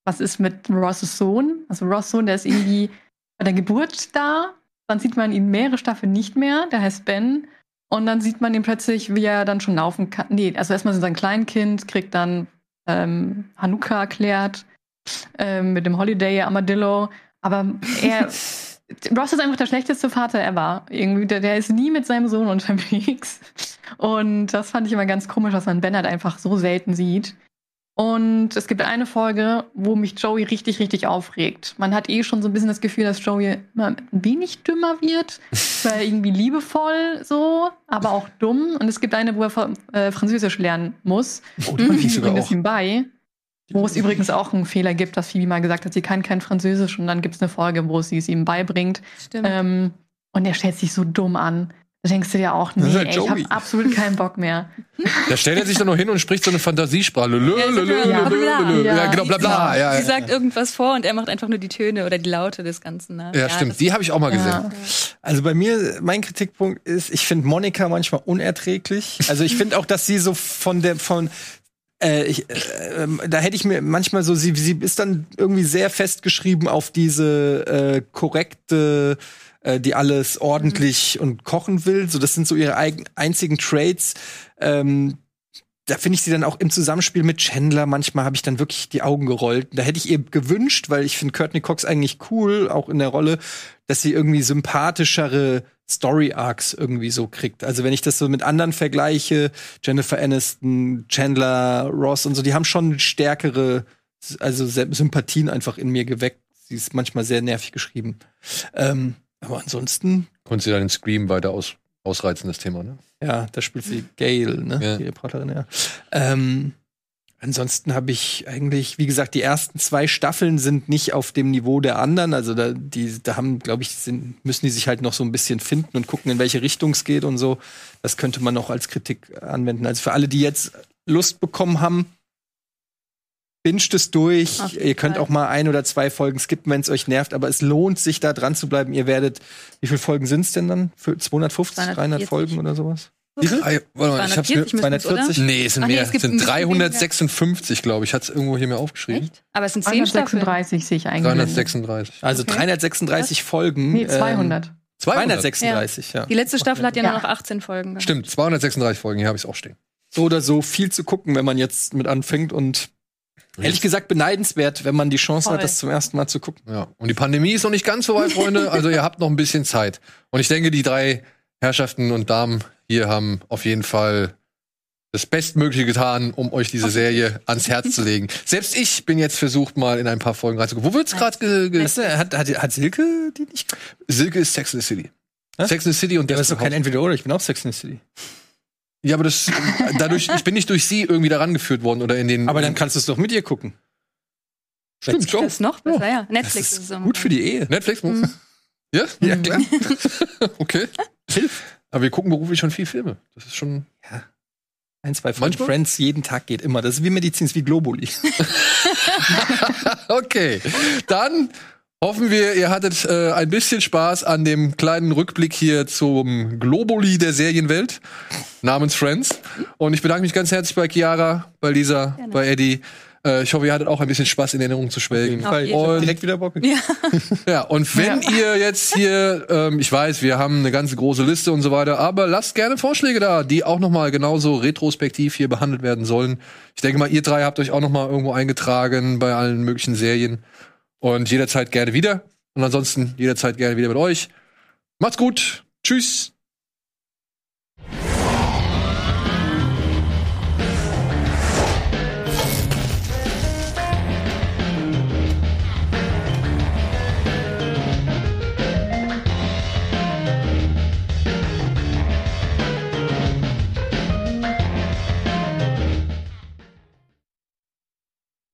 Speaker 4: was ist mit Ross' Sohn? Also Ross' Sohn, der ist irgendwie bei der Geburt da. Dann sieht man ihn mehrere Staffeln nicht mehr. Der heißt Ben. Und dann sieht man ihn plötzlich, wie er dann schon laufen kann. Nee, also erstmal so sein Kleinkind, kriegt dann ähm, Hanukkah erklärt ähm, mit dem Holiday Armadillo. Aber er, (laughs) Ross ist einfach der schlechteste Vater ever. Irgendwie, der, der ist nie mit seinem Sohn (laughs) unterwegs. Und das fand ich immer ganz komisch, dass man Ben halt einfach so selten sieht. Und es gibt eine Folge, wo mich Joey richtig, richtig aufregt. Man hat eh schon so ein bisschen das Gefühl, dass Joey immer ein wenig dümmer wird. (laughs) Weil irgendwie liebevoll so, aber auch dumm. Und es gibt eine, wo er äh, Französisch lernen muss.
Speaker 1: Oh,
Speaker 2: die
Speaker 1: ich sogar auch.
Speaker 4: ihm bei. Wo es übrigens auch einen Fehler gibt, dass Phoebe mal gesagt hat, sie kann kein Französisch. Und dann gibt es eine Folge, wo sie es ihm beibringt.
Speaker 2: Stimmt.
Speaker 4: Ähm, und er stellt sich so dumm an. Da denkst du dir auch, nee,
Speaker 3: ja
Speaker 4: ey, ich habe absolut keinen Bock mehr. (laughs)
Speaker 1: Da stellt er sich dann noch hin und spricht so eine Fantasiesprache. Lö,
Speaker 2: Ja,
Speaker 1: lö, lö,
Speaker 2: ja,
Speaker 1: lö. Ja,
Speaker 4: Ja,
Speaker 1: genau, bla, bla. Ja,
Speaker 2: Sie
Speaker 1: ja.
Speaker 2: sagt irgendwas vor und er macht einfach nur die Töne oder die Laute des Ganzen nach.
Speaker 1: ja, stimmt. Die habe ich auch mal gesehen.
Speaker 4: Ja.
Speaker 3: Also bei mir, mein Kritikpunkt ist, ich finde Monika manchmal unerträglich. Also ich finde auch, dass sie so von der, von, äh, ich, äh, ähm, da hätte ich mir manchmal so, sie, sie ist dann irgendwie sehr festgeschrieben auf diese äh, korrekte, äh, die alles ordentlich und kochen will. So, das sind so ihre eigen, einzigen Traits. Ähm, da finde ich sie dann auch im Zusammenspiel mit Chandler, manchmal habe ich dann wirklich die Augen gerollt. Da hätte ich ihr gewünscht, weil ich finde Courtney Cox eigentlich cool, auch in der Rolle, dass sie irgendwie sympathischere Story Arcs irgendwie so kriegt. Also wenn ich das so mit anderen vergleiche, Jennifer Aniston, Chandler, Ross und so, die haben schon stärkere, also Sympathien einfach in mir geweckt. Sie ist manchmal sehr nervig geschrieben. Ähm, aber ansonsten.
Speaker 1: Konntest du dann den Scream weiter aus, ausreizen, das Thema, ne?
Speaker 3: Ja, da spielt sie Gail, ne? Ja. Die Reporterin, ja. Ähm, ansonsten habe ich eigentlich, wie gesagt, die ersten zwei Staffeln sind nicht auf dem Niveau der anderen. Also da, die, da haben, glaube ich, sind, müssen die sich halt noch so ein bisschen finden und gucken, in welche Richtung es geht und so. Das könnte man noch als Kritik anwenden. Also für alle, die jetzt Lust bekommen haben, binscht es durch. Ihr könnt Fall. auch mal ein oder zwei Folgen skippen, wenn es euch nervt, aber es lohnt sich da dran zu bleiben. Ihr werdet, wie viele Folgen sind es denn dann? Für 250, 240. 300 Folgen oder sowas?
Speaker 1: Wie viel? Ah, warte mal, ich hab's mir 240? Nee, es sind Ach, mehr. Nee, es sind 356, glaube ich. Hat's irgendwo hier mir aufgeschrieben. Echt?
Speaker 2: Aber es sind 10
Speaker 4: 336 sehe ich eigentlich.
Speaker 1: 336.
Speaker 3: Also okay. 336 Was? Folgen.
Speaker 4: Nee, 200. Ähm,
Speaker 3: 236, ja. ja.
Speaker 2: Die letzte Staffel hat ja, ja. nur noch 18 Folgen. Gehabt.
Speaker 1: Stimmt, 236 Folgen, hier habe ich es auch stehen.
Speaker 3: So oder so viel zu gucken, wenn man jetzt mit anfängt und Ehrlich gesagt beneidenswert, wenn man die Chance Voll. hat, das zum ersten Mal zu gucken.
Speaker 1: Ja. Und die Pandemie ist noch nicht ganz so weit, Freunde. Also ihr habt noch ein bisschen Zeit. Und ich denke, die drei Herrschaften und Damen hier haben auf jeden Fall das Bestmögliche getan, um euch diese Serie ans Herz zu legen. Selbst ich bin jetzt versucht, mal in ein paar Folgen reinzugucken. Wo wird's gerade ge, ge
Speaker 3: hat, hat, hat Silke die nicht?
Speaker 1: Silke ist Sex in the City. Hä? Sex in the City und
Speaker 3: ja, das ist doch kein Entweder-Oder. Ich bin auch Sex in the City.
Speaker 1: Ja, aber das dadurch, ich bin nicht durch sie irgendwie daran geführt worden oder in den.
Speaker 3: Aber dann kannst du es doch mit ihr gucken.
Speaker 2: Stimmt, schon. Das ist noch besser, ja. Netflix
Speaker 3: ist, ist gut für die Ehe.
Speaker 1: Netflix? Mhm. Ja? Ja, klar. (laughs) okay. Hilft. Aber wir gucken beruflich schon viel Filme. Das ist schon. Ja.
Speaker 3: Ein, zwei von Friends jeden Tag geht immer. Das ist wie Medizin, ist wie Globuli. (laughs)
Speaker 1: okay. Dann Hoffen wir, ihr hattet äh, ein bisschen Spaß an dem kleinen Rückblick hier zum Globuli der Serienwelt namens Friends. Und ich bedanke mich ganz herzlich bei Chiara, bei Lisa, Gerne. bei Eddie. Äh, ich hoffe, ihr hattet auch ein bisschen Spaß in Erinnerung zu schwelgen.
Speaker 3: Und direkt wieder Bock.
Speaker 1: Ja. (laughs) ja, und wenn ja. ihr jetzt hier, ähm, ich weiß, wir haben eine ganze große Liste und so weiter, aber lasst gerne Vorschläge da, die auch noch mal genauso retrospektiv hier behandelt werden sollen. Ich denke mal, ihr drei habt euch auch noch mal irgendwo eingetragen bei allen möglichen Serien. Und jederzeit gerne wieder. Und ansonsten jederzeit gerne wieder mit euch. Macht's gut. Tschüss.